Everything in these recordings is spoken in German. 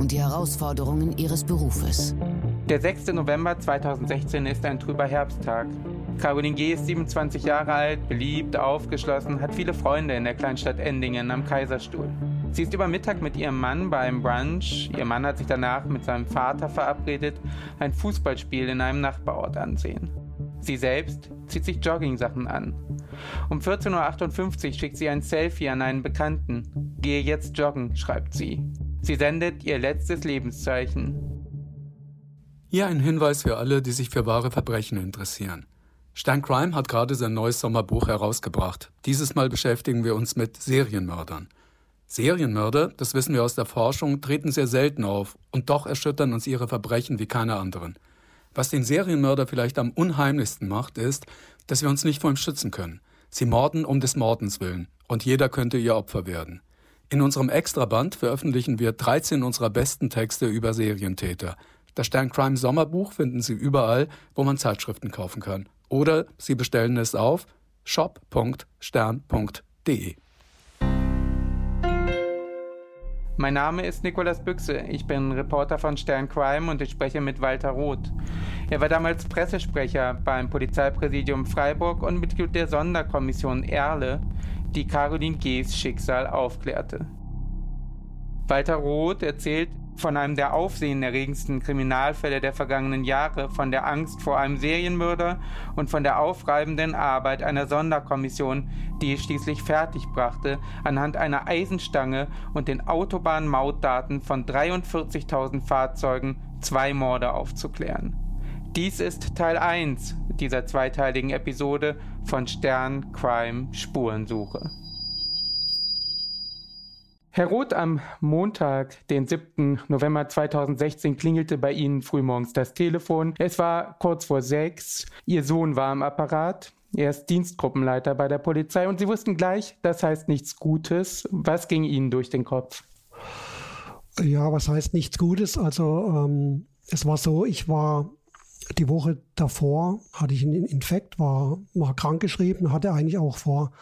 und die Herausforderungen ihres Berufes. Der 6. November 2016 ist ein trüber Herbsttag. Caroline G. ist 27 Jahre alt, beliebt, aufgeschlossen, hat viele Freunde in der Kleinstadt Endingen am Kaiserstuhl. Sie ist über Mittag mit ihrem Mann bei einem Brunch. Ihr Mann hat sich danach mit seinem Vater verabredet, ein Fußballspiel in einem Nachbarort ansehen. Sie selbst zieht sich Joggingsachen an. Um 14.58 Uhr schickt sie ein Selfie an einen Bekannten. Gehe jetzt joggen, schreibt sie. Sie sendet ihr letztes Lebenszeichen. Hier ein Hinweis für alle, die sich für wahre Verbrechen interessieren. Stan Crime hat gerade sein neues Sommerbuch herausgebracht. Dieses Mal beschäftigen wir uns mit Serienmördern. Serienmörder, das wissen wir aus der Forschung, treten sehr selten auf und doch erschüttern uns ihre Verbrechen wie keine anderen. Was den Serienmörder vielleicht am unheimlichsten macht, ist, dass wir uns nicht vor ihm schützen können. Sie morden um des Mordens willen und jeder könnte ihr Opfer werden. In unserem Extraband veröffentlichen wir 13 unserer besten Texte über Serientäter. Das Stern Crime Sommerbuch finden Sie überall, wo man Zeitschriften kaufen kann. Oder Sie bestellen es auf shop.stern.de. Mein Name ist Nikolas Büchse. Ich bin Reporter von Stern Crime und ich spreche mit Walter Roth. Er war damals Pressesprecher beim Polizeipräsidium Freiburg und Mitglied der Sonderkommission Erle, die Caroline G.'s Schicksal aufklärte. Walter Roth erzählt von einem der aufsehenerregendsten Kriminalfälle der vergangenen Jahre, von der Angst vor einem Serienmörder und von der aufreibenden Arbeit einer Sonderkommission, die es schließlich fertigbrachte, anhand einer Eisenstange und den Autobahnmautdaten von 43.000 Fahrzeugen zwei Morde aufzuklären. Dies ist Teil 1 dieser zweiteiligen Episode von Stern Crime Spurensuche. Herr Roth, am Montag, den 7. November 2016, klingelte bei Ihnen frühmorgens das Telefon. Es war kurz vor sechs. Ihr Sohn war am Apparat. Er ist Dienstgruppenleiter bei der Polizei und Sie wussten gleich, das heißt nichts Gutes. Was ging Ihnen durch den Kopf? Ja, was heißt nichts Gutes? Also ähm, es war so, ich war die Woche davor, hatte ich einen Infekt, war, war krankgeschrieben, hatte eigentlich auch vor,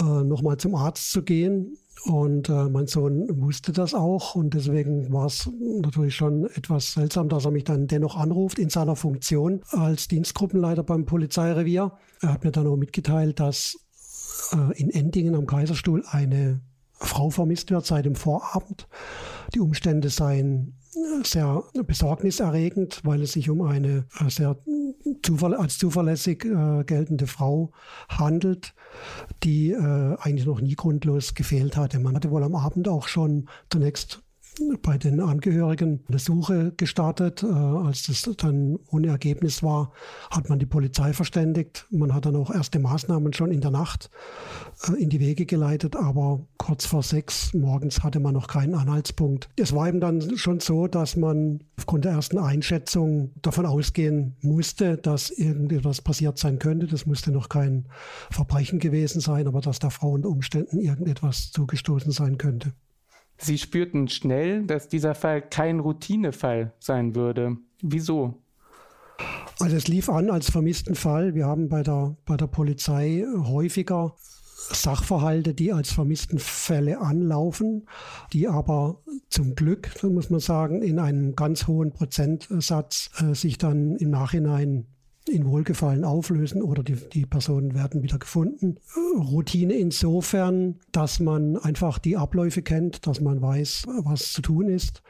äh, nochmal zum Arzt zu gehen und äh, mein Sohn wusste das auch und deswegen war es natürlich schon etwas seltsam, dass er mich dann dennoch anruft in seiner Funktion als Dienstgruppenleiter beim Polizeirevier. Er hat mir dann auch mitgeteilt, dass äh, in Endingen am Kaiserstuhl eine Frau vermisst wird seit dem Vorabend. Die Umstände seien sehr besorgniserregend, weil es sich um eine äh, sehr als zuverlässig äh, geltende Frau handelt, die äh, eigentlich noch nie grundlos gefehlt hatte. Man hatte wohl am Abend auch schon zunächst bei den Angehörigen eine Suche gestartet. Äh, als das dann ohne Ergebnis war, hat man die Polizei verständigt. Man hat dann auch erste Maßnahmen schon in der Nacht äh, in die Wege geleitet, aber kurz vor sechs morgens hatte man noch keinen Anhaltspunkt. Es war eben dann schon so, dass man aufgrund der ersten Einschätzung davon ausgehen musste, dass irgendetwas passiert sein könnte. Das musste noch kein Verbrechen gewesen sein, aber dass der Frau unter Umständen irgendetwas zugestoßen sein könnte. Sie spürten schnell, dass dieser Fall kein Routinefall sein würde. Wieso? Also es lief an als vermissten Fall. Wir haben bei der, bei der Polizei häufiger Sachverhalte, die als vermissten Fälle anlaufen, die aber zum Glück, so muss man sagen, in einem ganz hohen Prozentsatz äh, sich dann im Nachhinein in Wohlgefallen auflösen oder die, die Personen werden wieder gefunden. Routine insofern, dass man einfach die Abläufe kennt, dass man weiß, was zu tun ist.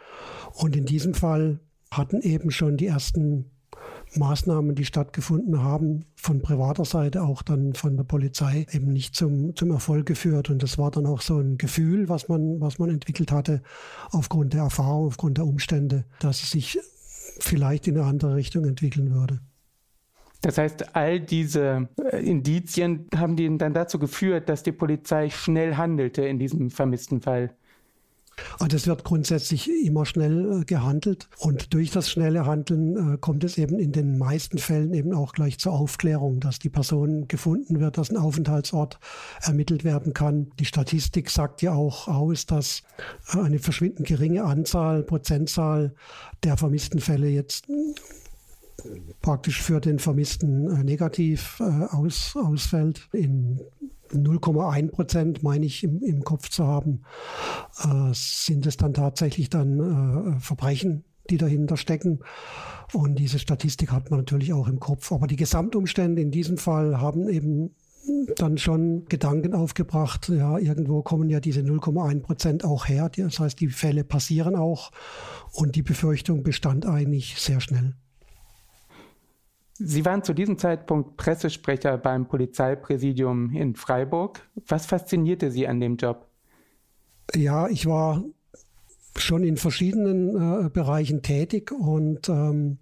Und in diesem Fall hatten eben schon die ersten Maßnahmen, die stattgefunden haben, von privater Seite, auch dann von der Polizei, eben nicht zum, zum Erfolg geführt. Und das war dann auch so ein Gefühl, was man, was man entwickelt hatte, aufgrund der Erfahrung, aufgrund der Umstände, dass es sich vielleicht in eine andere Richtung entwickeln würde. Das heißt, all diese äh, Indizien haben die dann dazu geführt, dass die Polizei schnell handelte in diesem vermissten Fall. Also es wird grundsätzlich immer schnell äh, gehandelt und durch das schnelle Handeln äh, kommt es eben in den meisten Fällen eben auch gleich zur Aufklärung, dass die Person gefunden wird, dass ein Aufenthaltsort ermittelt werden kann. Die Statistik sagt ja auch aus, dass eine verschwindend geringe Anzahl, Prozentzahl der vermissten Fälle jetzt praktisch für den Vermissten äh, negativ äh, aus, ausfällt. In 0,1 Prozent, meine ich, im, im Kopf zu haben, äh, sind es dann tatsächlich dann Verbrechen, die dahinter stecken. Und diese Statistik hat man natürlich auch im Kopf. Aber die Gesamtumstände in diesem Fall haben eben dann schon Gedanken aufgebracht, ja, irgendwo kommen ja diese 0,1 Prozent auch her. Das heißt, die Fälle passieren auch und die Befürchtung bestand eigentlich sehr schnell. Sie waren zu diesem Zeitpunkt Pressesprecher beim Polizeipräsidium in Freiburg. Was faszinierte Sie an dem Job? Ja, ich war schon in verschiedenen äh, Bereichen tätig und ähm,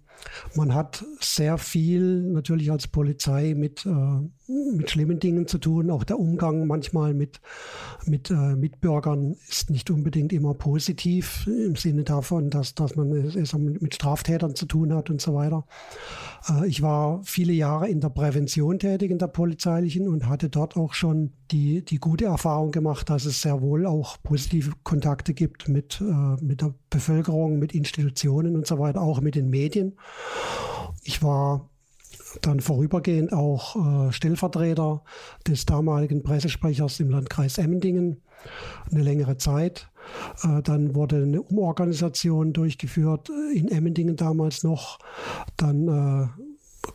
man hat sehr viel natürlich als Polizei mit, äh, mit schlimmen Dingen zu tun. Auch der Umgang manchmal mit, mit äh, Mitbürgern ist nicht unbedingt immer positiv im Sinne davon, dass, dass man es mit Straftätern zu tun hat und so weiter. Äh, ich war viele Jahre in der Prävention tätig, in der polizeilichen und hatte dort auch schon die, die gute Erfahrung gemacht, dass es sehr wohl auch positive Kontakte gibt mit, äh, mit der Bevölkerung, mit Institutionen und so weiter, auch mit den Medien. Ich war dann vorübergehend auch äh, Stellvertreter des damaligen Pressesprechers im Landkreis Emmendingen eine längere Zeit. Äh, dann wurde eine Umorganisation durchgeführt äh, in Emmendingen damals noch. Dann äh,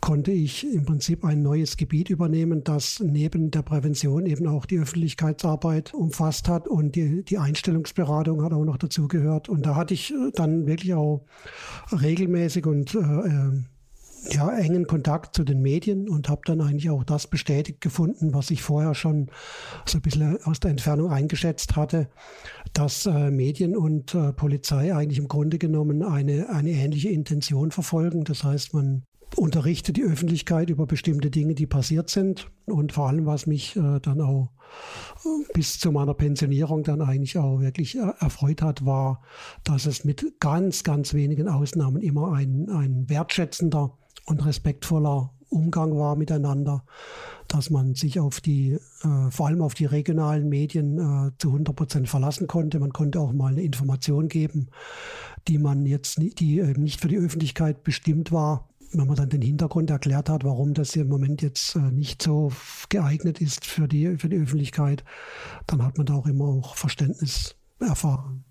konnte ich im Prinzip ein neues Gebiet übernehmen, das neben der Prävention eben auch die Öffentlichkeitsarbeit umfasst hat und die, die Einstellungsberatung hat auch noch dazugehört. Und da hatte ich äh, dann wirklich auch regelmäßig und äh, ja, engen Kontakt zu den Medien und habe dann eigentlich auch das bestätigt gefunden, was ich vorher schon so ein bisschen aus der Entfernung eingeschätzt hatte, dass äh, Medien und äh, Polizei eigentlich im Grunde genommen eine, eine ähnliche Intention verfolgen. Das heißt, man unterrichte die Öffentlichkeit über bestimmte Dinge, die passiert sind. Und vor allem, was mich äh, dann auch äh, bis zu meiner Pensionierung dann eigentlich auch wirklich äh, erfreut hat, war, dass es mit ganz, ganz wenigen Ausnahmen immer ein, ein wertschätzender und respektvoller Umgang war miteinander, dass man sich auf die, äh, vor allem auf die regionalen Medien äh, zu 100 Prozent verlassen konnte. Man konnte auch mal eine Information geben, die man jetzt nicht, die äh, nicht für die Öffentlichkeit bestimmt war, wenn man dann den Hintergrund erklärt hat, warum das hier im Moment jetzt äh, nicht so geeignet ist für die, für die Öffentlichkeit, dann hat man da auch immer auch Verständnis erfahren.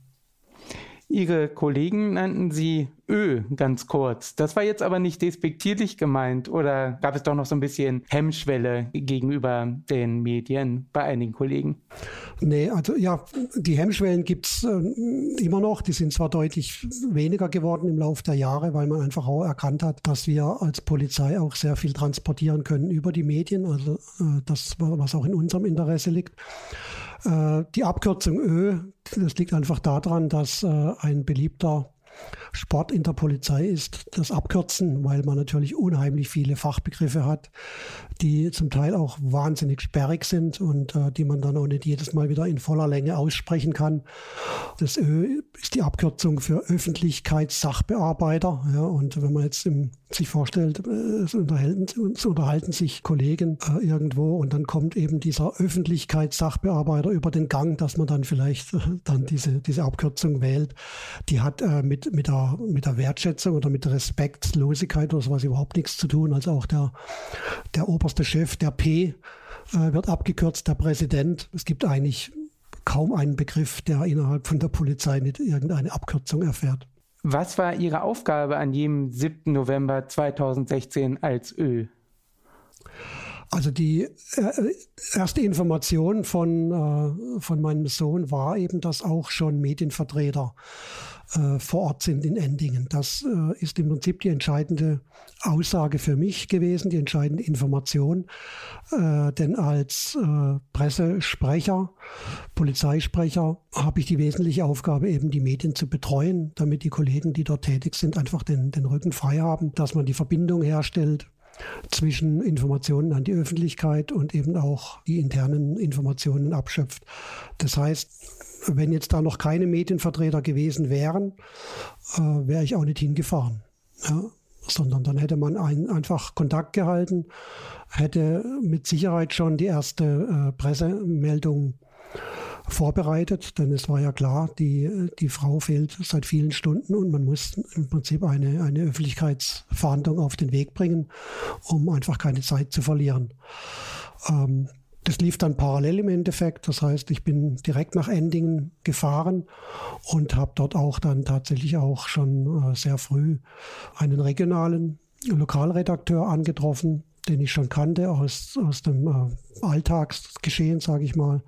Ihre Kollegen nannten sie Ö ganz kurz. Das war jetzt aber nicht despektierlich gemeint oder gab es doch noch so ein bisschen Hemmschwelle gegenüber den Medien bei einigen Kollegen? Nee, also ja, die Hemmschwellen gibt es äh, immer noch. Die sind zwar deutlich weniger geworden im Laufe der Jahre, weil man einfach auch erkannt hat, dass wir als Polizei auch sehr viel transportieren können über die Medien, also äh, das, was auch in unserem Interesse liegt. Äh, die Abkürzung Ö, das liegt einfach daran, dass äh, ein beliebter Sport in der Polizei ist das Abkürzen, weil man natürlich unheimlich viele Fachbegriffe hat, die zum Teil auch wahnsinnig sperrig sind und äh, die man dann auch nicht jedes Mal wieder in voller Länge aussprechen kann. Das Ö ist die Abkürzung für Öffentlichkeitssachbearbeiter. Ja, und wenn man jetzt im, sich vorstellt, äh, es, unterhalten, es unterhalten sich Kollegen äh, irgendwo und dann kommt eben dieser Öffentlichkeitssachbearbeiter über den Gang, dass man dann vielleicht äh, dann diese, diese Abkürzung wählt. Die hat äh, mit, mit, der, mit der Wertschätzung oder mit Respektlosigkeit oder sowas überhaupt nichts zu tun. Also auch der, der Ober oberste Chef, der P, äh, wird abgekürzt, der Präsident. Es gibt eigentlich kaum einen Begriff, der innerhalb von der Polizei nicht irgendeine Abkürzung erfährt. Was war Ihre Aufgabe an jedem 7. November 2016 als Ö? Also die äh, erste Information von, äh, von meinem Sohn war eben, dass auch schon Medienvertreter äh, vor Ort sind in Endingen. Das äh, ist im Prinzip die entscheidende Aussage für mich gewesen, die entscheidende Information. Äh, denn als äh, Pressesprecher, Polizeisprecher, habe ich die wesentliche Aufgabe, eben die Medien zu betreuen, damit die Kollegen, die dort tätig sind, einfach den, den Rücken frei haben, dass man die Verbindung herstellt zwischen Informationen an die Öffentlichkeit und eben auch die internen Informationen abschöpft. Das heißt, wenn jetzt da noch keine Medienvertreter gewesen wären, äh, wäre ich auch nicht hingefahren. Ja? Sondern dann hätte man ein, einfach Kontakt gehalten, hätte mit Sicherheit schon die erste äh, Pressemeldung vorbereitet, denn es war ja klar, die, die Frau fehlt seit vielen Stunden und man muss im Prinzip eine, eine Öffentlichkeitsverhandlung auf den Weg bringen, um einfach keine Zeit zu verlieren. Ähm, das lief dann parallel im Endeffekt. Das heißt, ich bin direkt nach Endingen gefahren und habe dort auch dann tatsächlich auch schon äh, sehr früh einen regionalen Lokalredakteur angetroffen, den ich schon kannte aus, aus dem äh, Alltagsgeschehen, sage ich mal.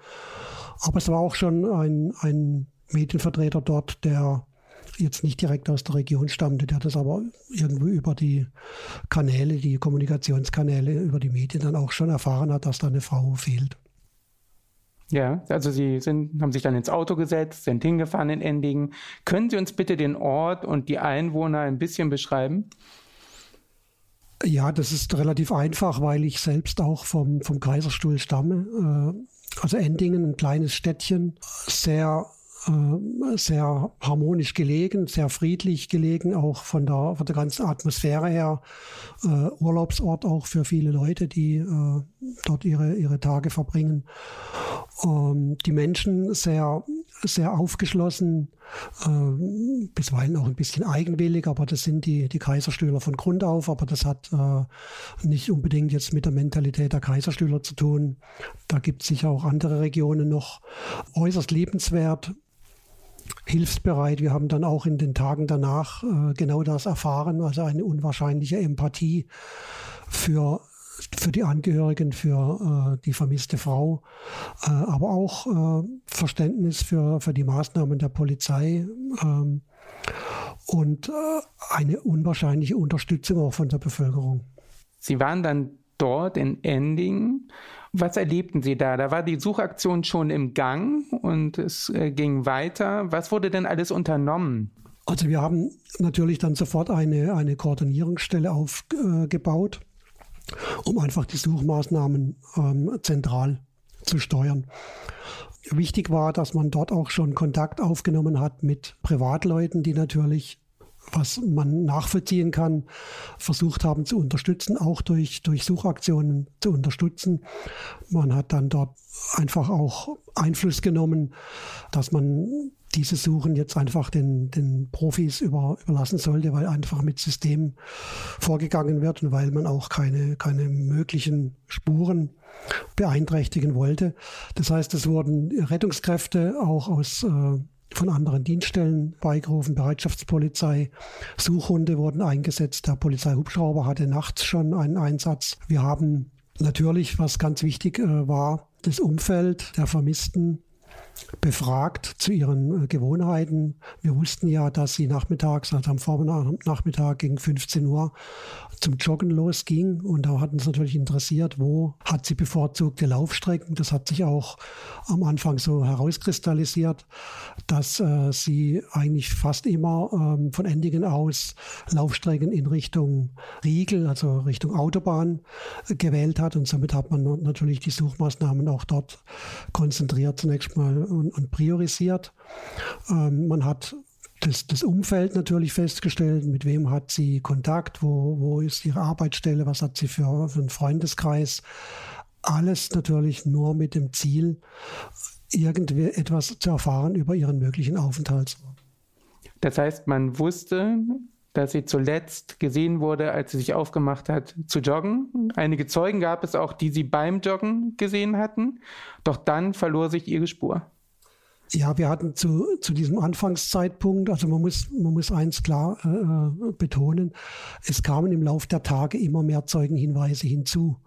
Aber es war auch schon ein, ein Medienvertreter dort, der jetzt nicht direkt aus der Region stammte, der das aber irgendwo über die Kanäle, die Kommunikationskanäle, über die Medien dann auch schon erfahren hat, dass da eine Frau fehlt. Ja, also Sie sind, haben sich dann ins Auto gesetzt, sind hingefahren in Endingen. Können Sie uns bitte den Ort und die Einwohner ein bisschen beschreiben? Ja, das ist relativ einfach, weil ich selbst auch vom, vom Kaiserstuhl stamme. Äh, also Endingen, ein kleines Städtchen, sehr sehr harmonisch gelegen, sehr friedlich gelegen, auch von der, von der ganzen Atmosphäre her. Äh, Urlaubsort auch für viele Leute, die äh, dort ihre, ihre Tage verbringen. Ähm, die Menschen sehr, sehr aufgeschlossen, äh, bisweilen auch ein bisschen eigenwillig, aber das sind die, die Kaiserstühler von Grund auf, aber das hat äh, nicht unbedingt jetzt mit der Mentalität der Kaiserstühler zu tun. Da gibt es sicher auch andere Regionen noch. Äußerst liebenswert, hilfsbereit. Wir haben dann auch in den Tagen danach äh, genau das erfahren, also eine unwahrscheinliche Empathie für für die Angehörigen, für äh, die vermisste Frau, äh, aber auch äh, Verständnis für, für die Maßnahmen der Polizei ähm, und äh, eine unwahrscheinliche Unterstützung auch von der Bevölkerung. Sie waren dann dort in Ending was erlebten Sie da? Da war die Suchaktion schon im Gang und es äh, ging weiter. Was wurde denn alles unternommen? Also wir haben natürlich dann sofort eine, eine Koordinierungsstelle aufgebaut, um einfach die Suchmaßnahmen ähm, zentral zu steuern. Wichtig war, dass man dort auch schon Kontakt aufgenommen hat mit Privatleuten, die natürlich was man nachvollziehen kann, versucht haben zu unterstützen, auch durch, durch Suchaktionen zu unterstützen. Man hat dann dort einfach auch Einfluss genommen, dass man diese Suchen jetzt einfach den, den Profis über, überlassen sollte, weil einfach mit System vorgegangen wird und weil man auch keine, keine möglichen Spuren beeinträchtigen wollte. Das heißt, es wurden Rettungskräfte auch aus äh, von anderen Dienststellen beigerufen, Bereitschaftspolizei, Suchhunde wurden eingesetzt, der Polizeihubschrauber hatte nachts schon einen Einsatz. Wir haben natürlich, was ganz wichtig äh, war, das Umfeld der Vermissten befragt zu ihren äh, Gewohnheiten. Wir wussten ja, dass sie nachmittags, also am Vormittag gegen 15 Uhr zum Joggen losging. Und da hat uns natürlich interessiert, wo hat sie bevorzugte Laufstrecken. Das hat sich auch am Anfang so herauskristallisiert, dass äh, sie eigentlich fast immer ähm, von Endingen aus Laufstrecken in Richtung Riegel, also Richtung Autobahn äh, gewählt hat. Und somit hat man natürlich die Suchmaßnahmen auch dort konzentriert zunächst mal und, und priorisiert. Ähm, man hat das, das Umfeld natürlich festgestellt, mit wem hat sie Kontakt, wo, wo ist ihre Arbeitsstelle, was hat sie für, für einen Freundeskreis. Alles natürlich nur mit dem Ziel, irgendwie etwas zu erfahren über ihren möglichen Aufenthaltsort. Das heißt, man wusste, dass sie zuletzt gesehen wurde, als sie sich aufgemacht hat zu joggen. Einige Zeugen gab es auch, die sie beim Joggen gesehen hatten. Doch dann verlor sich ihre Spur. Ja, wir hatten zu, zu diesem Anfangszeitpunkt, also man muss, man muss eins klar äh, äh betonen, es kamen im Laufe der Tage immer mehr Zeugenhinweise hinzu.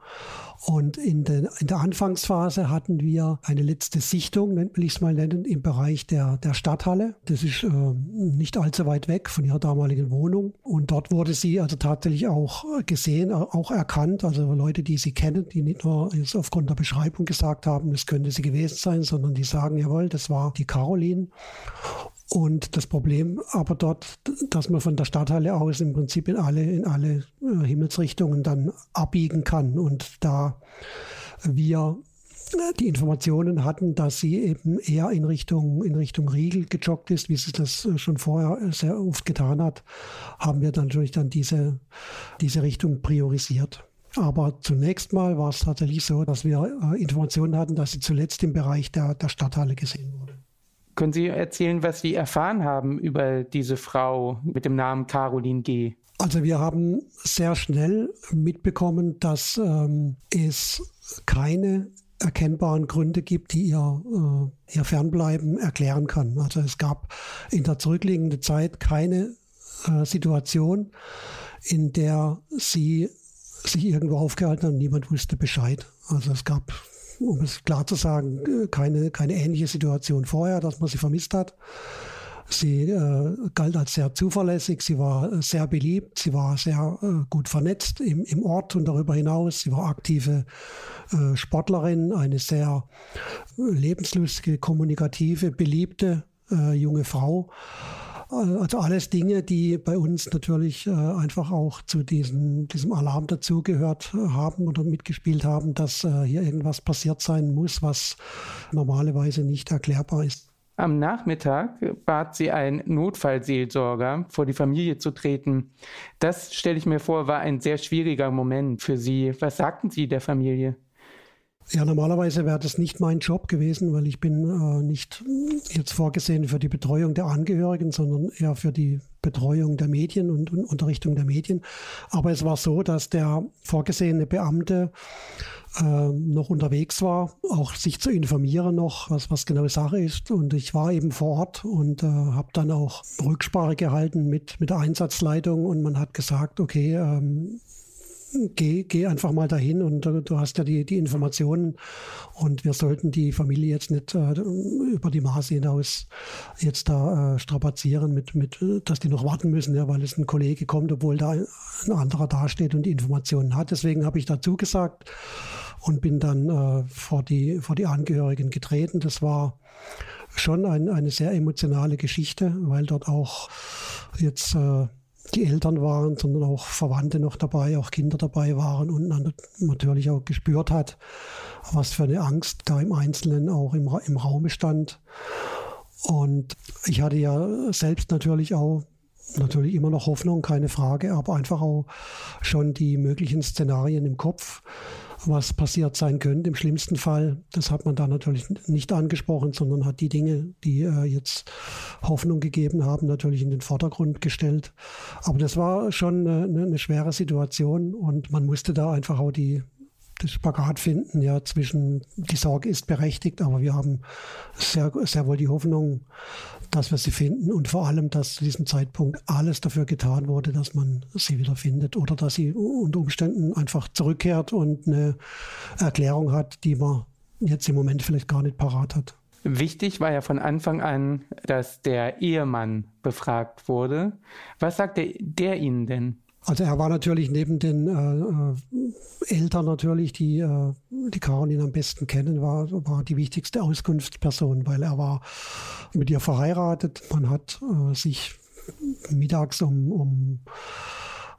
Und in, den, in der Anfangsphase hatten wir eine letzte Sichtung, will ich es mal nennen, im Bereich der, der Stadthalle. Das ist äh, nicht allzu weit weg von ihrer damaligen Wohnung. Und dort wurde sie also tatsächlich auch gesehen, auch erkannt. Also Leute, die sie kennen, die nicht nur aufgrund der Beschreibung gesagt haben, es könnte sie gewesen sein, sondern die sagen, jawohl, das war die Caroline. Und das Problem aber dort, dass man von der Stadthalle aus im Prinzip in alle, in alle äh, Himmelsrichtungen dann abbiegen kann. Und da wir die Informationen hatten, dass sie eben eher in Richtung, in Richtung Riegel gejoggt ist, wie sie das schon vorher sehr oft getan hat, haben wir dann natürlich dann diese, diese Richtung priorisiert. Aber zunächst mal war es tatsächlich so, dass wir äh, Informationen hatten, dass sie zuletzt im Bereich der, der Stadthalle gesehen wurde. Können Sie erzählen, was Sie erfahren haben über diese Frau mit dem Namen Caroline G.? Also wir haben sehr schnell mitbekommen, dass ähm, es keine erkennbaren Gründe gibt, die ihr, äh, ihr Fernbleiben erklären kann. Also es gab in der zurückliegenden Zeit keine äh, Situation, in der sie sich irgendwo aufgehalten hat und niemand wusste Bescheid. Also es gab, um es klar zu sagen, keine, keine ähnliche Situation vorher, dass man sie vermisst hat. Sie äh, galt als sehr zuverlässig, sie war sehr beliebt, sie war sehr äh, gut vernetzt im, im Ort und darüber hinaus. Sie war aktive äh, Sportlerin, eine sehr äh, lebenslustige, kommunikative, beliebte äh, junge Frau. Also alles Dinge, die bei uns natürlich äh, einfach auch zu diesem, diesem Alarm dazugehört haben oder mitgespielt haben, dass äh, hier irgendwas passiert sein muss, was normalerweise nicht erklärbar ist. Am Nachmittag bat sie einen Notfallseelsorger, vor die Familie zu treten. Das, stelle ich mir vor, war ein sehr schwieriger Moment für Sie. Was sagten Sie der Familie? Ja, normalerweise wäre das nicht mein Job gewesen, weil ich bin äh, nicht jetzt vorgesehen für die Betreuung der Angehörigen, sondern eher für die Betreuung der Medien und, und Unterrichtung der Medien. Aber es war so, dass der vorgesehene Beamte äh, noch unterwegs war, auch sich zu informieren noch, was, was genau Sache ist. Und ich war eben vor Ort und äh, habe dann auch Rücksprache gehalten mit, mit der Einsatzleitung und man hat gesagt, okay, ähm, geh, geh einfach mal dahin und du, du hast ja die, die Informationen und wir sollten die Familie jetzt nicht äh, über die Maße hinaus jetzt da äh, strapazieren mit, mit, dass die noch warten müssen, ja, weil es ein Kollege kommt, obwohl da ein anderer dasteht und die Informationen hat. Deswegen habe ich dazu gesagt und bin dann äh, vor, die, vor die Angehörigen getreten. Das war schon ein, eine sehr emotionale Geschichte, weil dort auch jetzt äh, die Eltern waren, sondern auch Verwandte noch dabei, auch Kinder dabei waren und natürlich auch gespürt hat, was für eine Angst da im Einzelnen auch im, im Raum stand. Und ich hatte ja selbst natürlich auch natürlich immer noch Hoffnung, keine Frage, aber einfach auch schon die möglichen Szenarien im Kopf was passiert sein könnte im schlimmsten Fall. Das hat man da natürlich nicht angesprochen, sondern hat die Dinge, die äh, jetzt Hoffnung gegeben haben, natürlich in den Vordergrund gestellt. Aber das war schon eine, eine schwere Situation und man musste da einfach auch die, Spagat finden, ja, zwischen die Sorge ist berechtigt, aber wir haben sehr, sehr wohl die Hoffnung, dass wir sie finden und vor allem, dass zu diesem Zeitpunkt alles dafür getan wurde, dass man sie wieder findet oder dass sie unter Umständen einfach zurückkehrt und eine Erklärung hat, die man jetzt im Moment vielleicht gar nicht parat hat. Wichtig war ja von Anfang an, dass der Ehemann befragt wurde. Was sagte der Ihnen denn? Also er war natürlich neben den äh, äh, Eltern natürlich, die äh, die Caroline am besten kennen, war, war die wichtigste Auskunftsperson, weil er war mit ihr verheiratet. Man hat äh, sich mittags um, um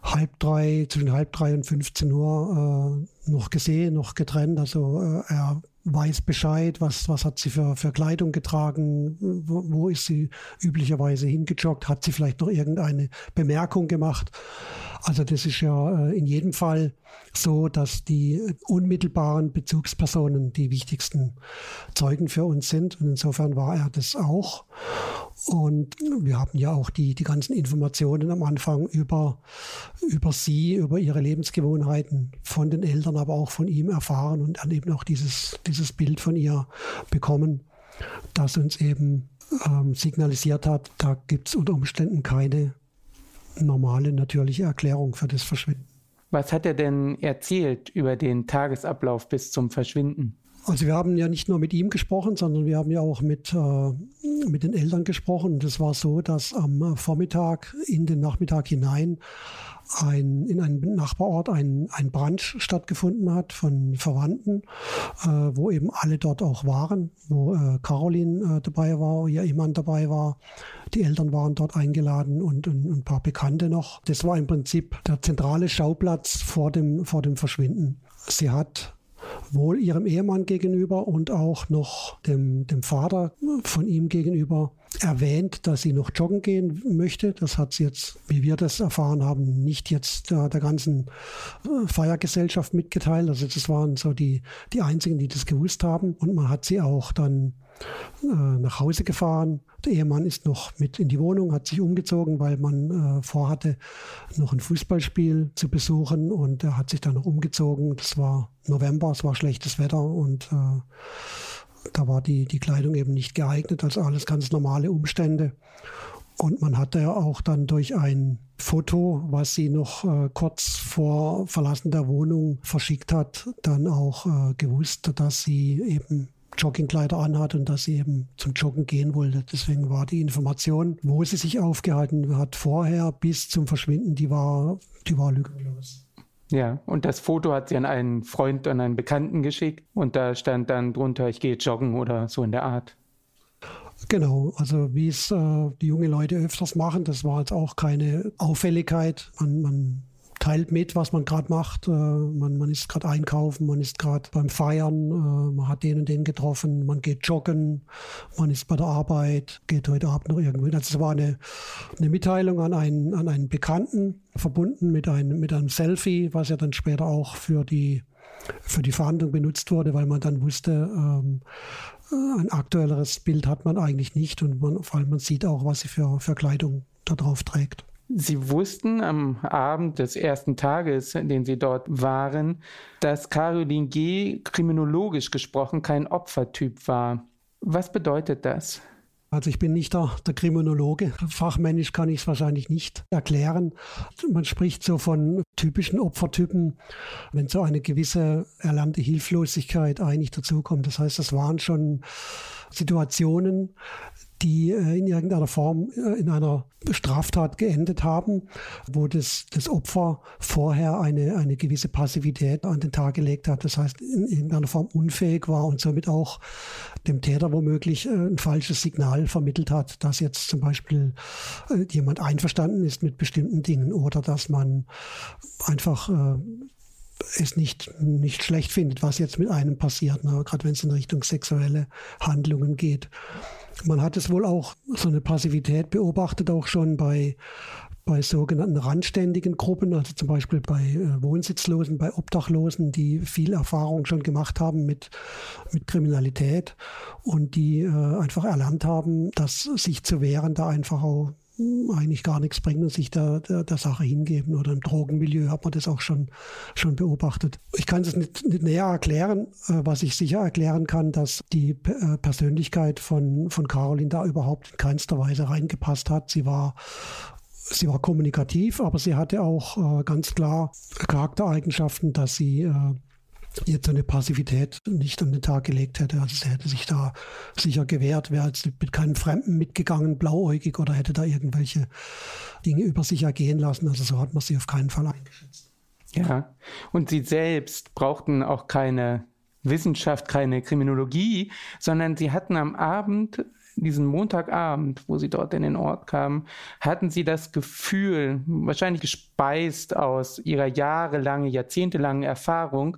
halb drei, zwischen halb drei und 15 Uhr äh, noch gesehen, noch getrennt. Also äh, er weiß Bescheid, was, was hat sie für, für Kleidung getragen, wo, wo ist sie üblicherweise hingejoggt, hat sie vielleicht noch irgendeine Bemerkung gemacht. Also das ist ja äh, in jedem Fall so, dass die unmittelbaren Bezugspersonen die wichtigsten Zeugen für uns sind. Und insofern war er das auch. Und wir haben ja auch die, die ganzen Informationen am Anfang über, über sie, über ihre Lebensgewohnheiten von den Eltern, aber auch von ihm erfahren und dann eben auch dieses, dieses Bild von ihr bekommen, das uns eben ähm, signalisiert hat, da gibt es unter Umständen keine normale, natürliche Erklärung für das Verschwinden. Was hat er denn erzählt über den Tagesablauf bis zum Verschwinden? Also wir haben ja nicht nur mit ihm gesprochen, sondern wir haben ja auch mit, äh, mit den Eltern gesprochen. Und es war so, dass am Vormittag in den Nachmittag hinein ein, in einem Nachbarort ein, ein Brand stattgefunden hat von Verwandten, äh, wo eben alle dort auch waren, wo äh, Caroline äh, dabei war, ihr Ehemann dabei war, die Eltern waren dort eingeladen und, und, ein paar Bekannte noch. Das war im Prinzip der zentrale Schauplatz vor dem, vor dem Verschwinden. Sie hat wohl ihrem Ehemann gegenüber und auch noch dem, dem Vater von ihm gegenüber erwähnt, dass sie noch joggen gehen möchte. Das hat sie jetzt, wie wir das erfahren haben, nicht jetzt der, der ganzen äh, Feiergesellschaft mitgeteilt. Also das waren so die, die einzigen, die das gewusst haben. Und man hat sie auch dann äh, nach Hause gefahren. Der Ehemann ist noch mit in die Wohnung, hat sich umgezogen, weil man äh, vorhatte, noch ein Fußballspiel zu besuchen. Und er hat sich dann noch umgezogen. Das war November, es war schlechtes Wetter und äh, da war die, die Kleidung eben nicht geeignet, also alles ganz normale Umstände. Und man hatte ja auch dann durch ein Foto, was sie noch äh, kurz vor Verlassen der Wohnung verschickt hat, dann auch äh, gewusst, dass sie eben Joggingkleider anhat und dass sie eben zum Joggen gehen wollte. Deswegen war die Information, wo sie sich aufgehalten hat, vorher bis zum Verschwinden, die war, die war lückenlos. Ja, und das Foto hat sie an einen Freund, an einen Bekannten geschickt und da stand dann drunter, ich gehe joggen oder so in der Art. Genau, also wie es äh, die jungen Leute öfters machen, das war jetzt auch keine Auffälligkeit. Man, man teilt mit, was man gerade macht. Äh, man, man ist gerade einkaufen, man ist gerade beim Feiern, äh, man hat den und den getroffen, man geht joggen, man ist bei der Arbeit, geht heute Abend noch irgendwo hin. Also es war eine, eine Mitteilung an einen, an einen Bekannten, verbunden mit einem, mit einem Selfie, was ja dann später auch für die für die Verhandlung benutzt wurde, weil man dann wusste, ähm, äh, ein aktuelleres Bild hat man eigentlich nicht und man, vor allem man sieht auch, was sie für, für Kleidung da drauf trägt. Sie wussten am Abend des ersten Tages, dem Sie dort waren, dass Caroline G. kriminologisch gesprochen kein Opfertyp war. Was bedeutet das? Also ich bin nicht der, der Kriminologe. Fachmännisch kann ich es wahrscheinlich nicht erklären. Man spricht so von typischen Opfertypen, wenn so eine gewisse erlernte Hilflosigkeit eigentlich dazukommt. Das heißt, das waren schon Situationen, die äh, in irgendeiner Form äh, in einer Straftat geendet haben, wo das, das Opfer vorher eine, eine gewisse Passivität an den Tag gelegt hat. Das heißt, in irgendeiner Form unfähig war und somit auch dem Täter womöglich äh, ein falsches Signal vermittelt hat, dass jetzt zum Beispiel jemand einverstanden ist mit bestimmten Dingen oder dass man einfach es nicht, nicht schlecht findet, was jetzt mit einem passiert, ne? gerade wenn es in Richtung sexuelle Handlungen geht. Man hat es wohl auch so eine Passivität beobachtet, auch schon bei, bei sogenannten randständigen Gruppen, also zum Beispiel bei äh, Wohnsitzlosen, bei Obdachlosen, die viel Erfahrung schon gemacht haben mit, mit Kriminalität und die äh, einfach erlernt haben, dass sich zu wehren da einfach auch eigentlich gar nichts bringen und sich der, der, der, Sache hingeben. Oder im Drogenmilieu hat man das auch schon, schon beobachtet. Ich kann es nicht, nicht näher erklären. Äh, was ich sicher erklären kann, dass die äh, Persönlichkeit von, von Caroline da überhaupt in keinster Weise reingepasst hat. Sie war Sie war kommunikativ, aber sie hatte auch äh, ganz klar Charaktereigenschaften, dass sie äh, jetzt so eine Passivität nicht an den Tag gelegt hätte. Also sie hätte sich da sicher gewehrt, wäre jetzt mit keinem Fremden mitgegangen, blauäugig oder hätte da irgendwelche Dinge über sich ergehen lassen. Also so hat man sie auf keinen Fall eingeschätzt. Ja, und sie selbst brauchten auch keine Wissenschaft, keine Kriminologie, sondern sie hatten am Abend diesen Montagabend, wo sie dort in den Ort kamen, hatten sie das Gefühl, wahrscheinlich gespeist aus ihrer jahrelangen, jahrzehntelangen Erfahrung,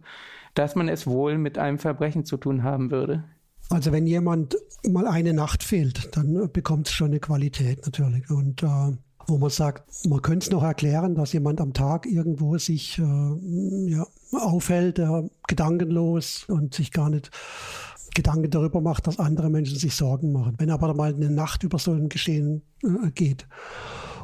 dass man es wohl mit einem Verbrechen zu tun haben würde. Also wenn jemand mal eine Nacht fehlt, dann bekommt es schon eine Qualität natürlich. Und äh, wo man sagt, man könnte es noch erklären, dass jemand am Tag irgendwo sich äh, ja, aufhält, äh, gedankenlos und sich gar nicht Gedanken darüber macht, dass andere Menschen sich Sorgen machen. Wenn aber mal eine Nacht über so ein Geschehen äh, geht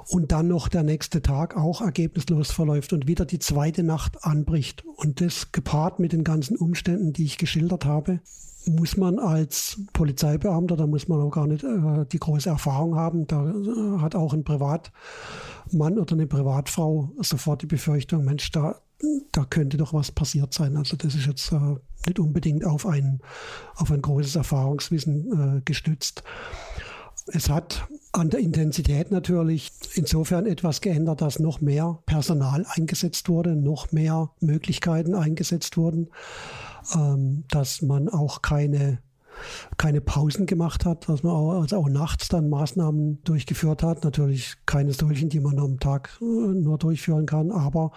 und dann noch der nächste Tag auch ergebnislos verläuft und wieder die zweite Nacht anbricht und das gepaart mit den ganzen Umständen, die ich geschildert habe, muss man als Polizeibeamter, da muss man auch gar nicht äh, die große Erfahrung haben, da äh, hat auch ein Privatmann oder eine Privatfrau sofort die Befürchtung, Mensch, da, da könnte doch was passiert sein. Also das ist jetzt äh, nicht unbedingt auf ein, auf ein großes Erfahrungswissen äh, gestützt. Es hat an der Intensität natürlich insofern etwas geändert, dass noch mehr Personal eingesetzt wurde, noch mehr Möglichkeiten eingesetzt wurden, ähm, dass man auch keine keine Pausen gemacht hat, dass man auch, also auch nachts dann Maßnahmen durchgeführt hat. Natürlich keine solchen, die man am Tag äh, nur durchführen kann, aber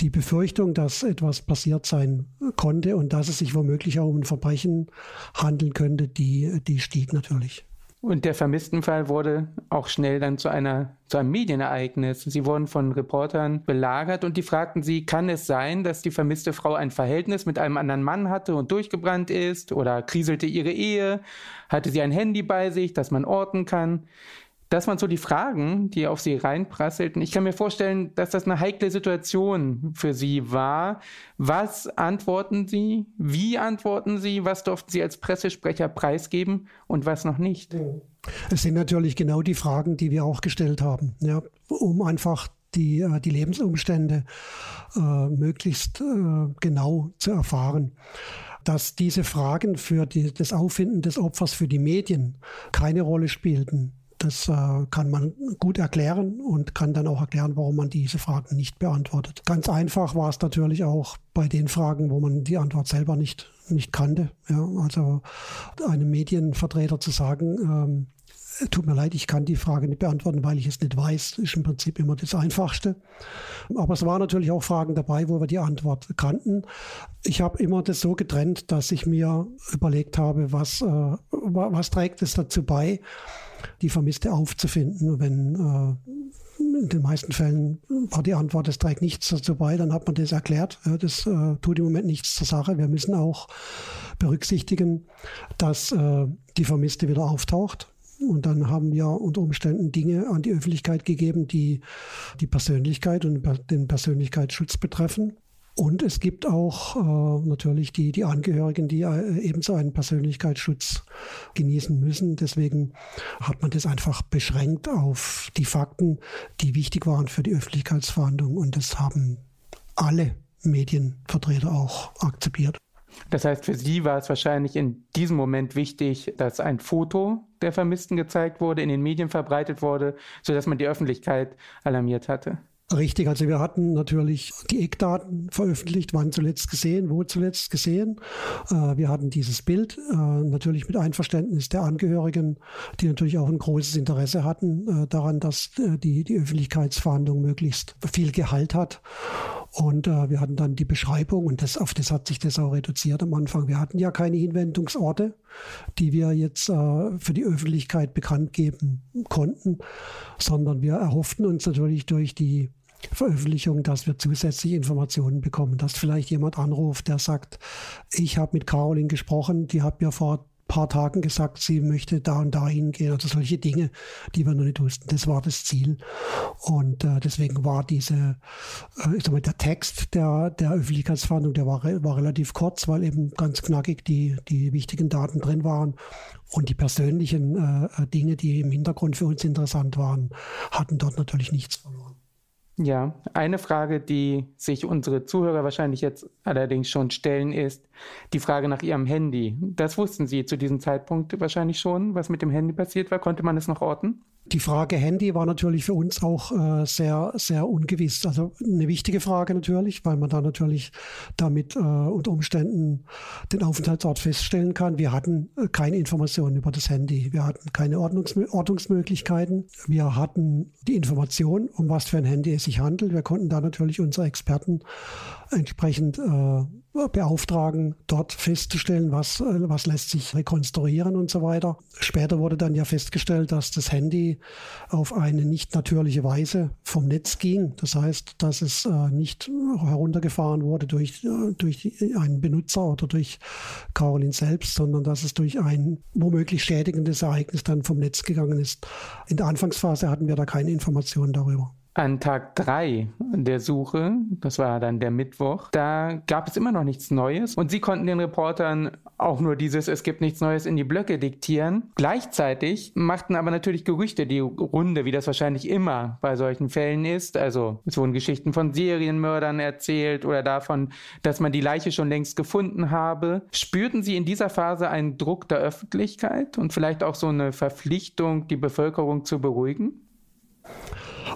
die Befürchtung, dass etwas passiert sein konnte und dass es sich womöglich auch um ein Verbrechen handeln könnte, die, die stieg natürlich. Und der Vermisstenfall wurde auch schnell dann zu einer zu einem Medienereignis. Sie wurden von Reportern belagert und die fragten sie, kann es sein, dass die vermisste Frau ein Verhältnis mit einem anderen Mann hatte und durchgebrannt ist oder kriselte ihre Ehe? Hatte sie ein Handy bei sich, das man orten kann? Das waren so die Fragen, die auf sie reinprasselten. Ich kann mir vorstellen, dass das eine heikle Situation für sie war. Was antworten sie? Wie antworten sie? Was durften sie als Pressesprecher preisgeben und was noch nicht? Es sind natürlich genau die Fragen, die wir auch gestellt haben, ja, um einfach die, äh, die Lebensumstände äh, möglichst äh, genau zu erfahren dass diese Fragen für die, das Auffinden des Opfers für die Medien keine Rolle spielten. Das äh, kann man gut erklären und kann dann auch erklären, warum man diese Fragen nicht beantwortet. Ganz einfach war es natürlich auch bei den Fragen, wo man die Antwort selber nicht, nicht kannte. Ja, also einem Medienvertreter zu sagen, ähm, Tut mir leid, ich kann die Frage nicht beantworten, weil ich es nicht weiß. ist im Prinzip immer das Einfachste. Aber es waren natürlich auch Fragen dabei, wo wir die Antwort kannten. Ich habe immer das so getrennt, dass ich mir überlegt habe, was, äh, was trägt es dazu bei, die Vermisste aufzufinden. Wenn äh, in den meisten Fällen war die Antwort, es trägt nichts dazu bei, dann hat man das erklärt. Das äh, tut im Moment nichts zur Sache. Wir müssen auch berücksichtigen, dass äh, die Vermisste wieder auftaucht. Und dann haben wir unter Umständen Dinge an die Öffentlichkeit gegeben, die die Persönlichkeit und den Persönlichkeitsschutz betreffen. Und es gibt auch äh, natürlich die, die Angehörigen, die äh, ebenso einen Persönlichkeitsschutz genießen müssen. Deswegen hat man das einfach beschränkt auf die Fakten, die wichtig waren für die Öffentlichkeitsverhandlung. Und das haben alle Medienvertreter auch akzeptiert. Das heißt, für Sie war es wahrscheinlich in diesem Moment wichtig, dass ein Foto der Vermissten gezeigt wurde, in den Medien verbreitet wurde, sodass man die Öffentlichkeit alarmiert hatte. Richtig, also wir hatten natürlich die Eckdaten veröffentlicht, wann zuletzt gesehen, wo zuletzt gesehen. Äh, wir hatten dieses Bild äh, natürlich mit Einverständnis der Angehörigen, die natürlich auch ein großes Interesse hatten äh, daran, dass die, die Öffentlichkeitsverhandlung möglichst viel Gehalt hat. Und äh, wir hatten dann die Beschreibung und das, auf das hat sich das auch reduziert am Anfang. Wir hatten ja keine Hinwendungsorte, die wir jetzt äh, für die Öffentlichkeit bekannt geben konnten, sondern wir erhofften uns natürlich durch die Veröffentlichung, dass wir zusätzliche Informationen bekommen, dass vielleicht jemand anruft, der sagt, ich habe mit Caroline gesprochen, die hat mir vor paar Tagen gesagt, sie möchte da und da hingehen. Also solche Dinge, die wir noch nicht wussten. Das war das Ziel. Und äh, deswegen war diese, äh, ich sag mal, der Text der, der Öffentlichkeitsverhandlung, der war, war relativ kurz, weil eben ganz knackig die, die wichtigen Daten drin waren. Und die persönlichen äh, Dinge, die im Hintergrund für uns interessant waren, hatten dort natürlich nichts verloren. Ja, eine Frage, die sich unsere Zuhörer wahrscheinlich jetzt allerdings schon stellen, ist die Frage nach ihrem Handy. Das wussten Sie zu diesem Zeitpunkt wahrscheinlich schon, was mit dem Handy passiert war. Konnte man es noch orten? Die Frage Handy war natürlich für uns auch äh, sehr, sehr ungewiss. Also eine wichtige Frage natürlich, weil man da natürlich damit äh, unter Umständen den Aufenthaltsort feststellen kann. Wir hatten äh, keine Informationen über das Handy. Wir hatten keine Ordnungsmö Ortungsmöglichkeiten. Wir hatten die Information, um was für ein Handy es sich handelt. Wir konnten da natürlich unsere Experten entsprechend äh, beauftragen, dort festzustellen, was, äh, was lässt sich rekonstruieren und so weiter. Später wurde dann ja festgestellt, dass das Handy auf eine nicht natürliche Weise vom Netz ging. Das heißt, dass es äh, nicht heruntergefahren wurde durch, äh, durch einen Benutzer oder durch Caroline selbst, sondern dass es durch ein womöglich schädigendes Ereignis dann vom Netz gegangen ist. In der Anfangsphase hatten wir da keine Informationen darüber. An Tag drei der Suche, das war dann der Mittwoch, da gab es immer noch nichts Neues und sie konnten den Reportern auch nur dieses Es gibt nichts Neues in die Blöcke diktieren. Gleichzeitig machten aber natürlich Gerüchte die Runde, wie das wahrscheinlich immer bei solchen Fällen ist. Also es wurden Geschichten von Serienmördern erzählt oder davon, dass man die Leiche schon längst gefunden habe. Spürten Sie in dieser Phase einen Druck der Öffentlichkeit und vielleicht auch so eine Verpflichtung, die Bevölkerung zu beruhigen?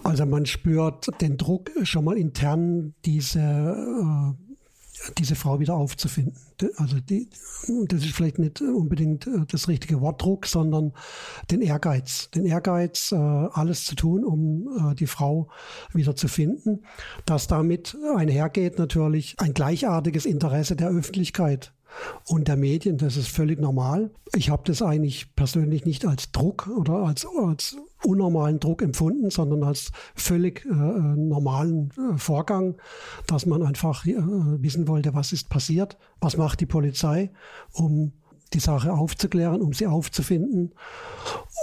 Also man spürt den Druck schon mal intern, diese, äh, diese Frau wieder aufzufinden. Also die, das ist vielleicht nicht unbedingt äh, das richtige Wortdruck, sondern den Ehrgeiz. Den Ehrgeiz, äh, alles zu tun, um äh, die Frau wieder zu finden. Dass damit einhergeht natürlich ein gleichartiges Interesse der Öffentlichkeit und der Medien. Das ist völlig normal. Ich habe das eigentlich persönlich nicht als Druck oder als, als unnormalen Druck empfunden, sondern als völlig äh, normalen äh, Vorgang, dass man einfach äh, wissen wollte, was ist passiert, was macht die Polizei, um die Sache aufzuklären, um sie aufzufinden.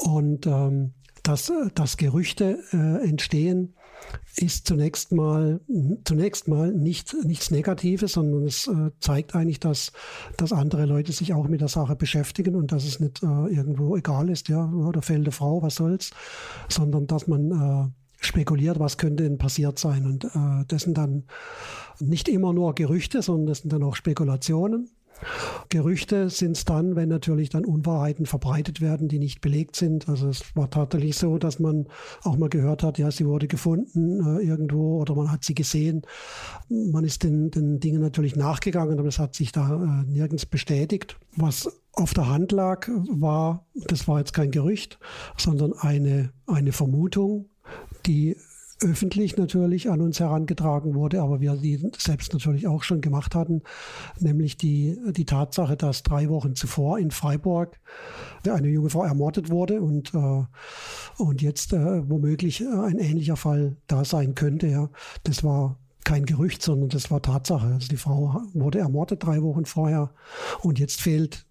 Und ähm, dass, dass Gerüchte äh, entstehen, ist zunächst mal, zunächst mal nicht, nichts Negatives, sondern es äh, zeigt eigentlich, dass, dass andere Leute sich auch mit der Sache beschäftigen und dass es nicht äh, irgendwo egal ist, ja, oder fällt eine Frau, was soll's, sondern dass man äh, spekuliert, was könnte denn passiert sein. Und äh, das sind dann nicht immer nur Gerüchte, sondern das sind dann auch Spekulationen. Gerüchte sind es dann, wenn natürlich dann Unwahrheiten verbreitet werden, die nicht belegt sind. Also es war tatsächlich so, dass man auch mal gehört hat, ja, sie wurde gefunden äh, irgendwo oder man hat sie gesehen. Man ist den, den Dingen natürlich nachgegangen, aber es hat sich da äh, nirgends bestätigt. Was auf der Hand lag, war, das war jetzt kein Gerücht, sondern eine, eine Vermutung, die öffentlich natürlich an uns herangetragen wurde, aber wir die selbst natürlich auch schon gemacht hatten, nämlich die, die Tatsache, dass drei Wochen zuvor in Freiburg eine junge Frau ermordet wurde und, äh, und jetzt äh, womöglich ein ähnlicher Fall da sein könnte. Ja. Das war kein Gerücht, sondern das war Tatsache. Also die Frau wurde ermordet drei Wochen vorher und jetzt fehlt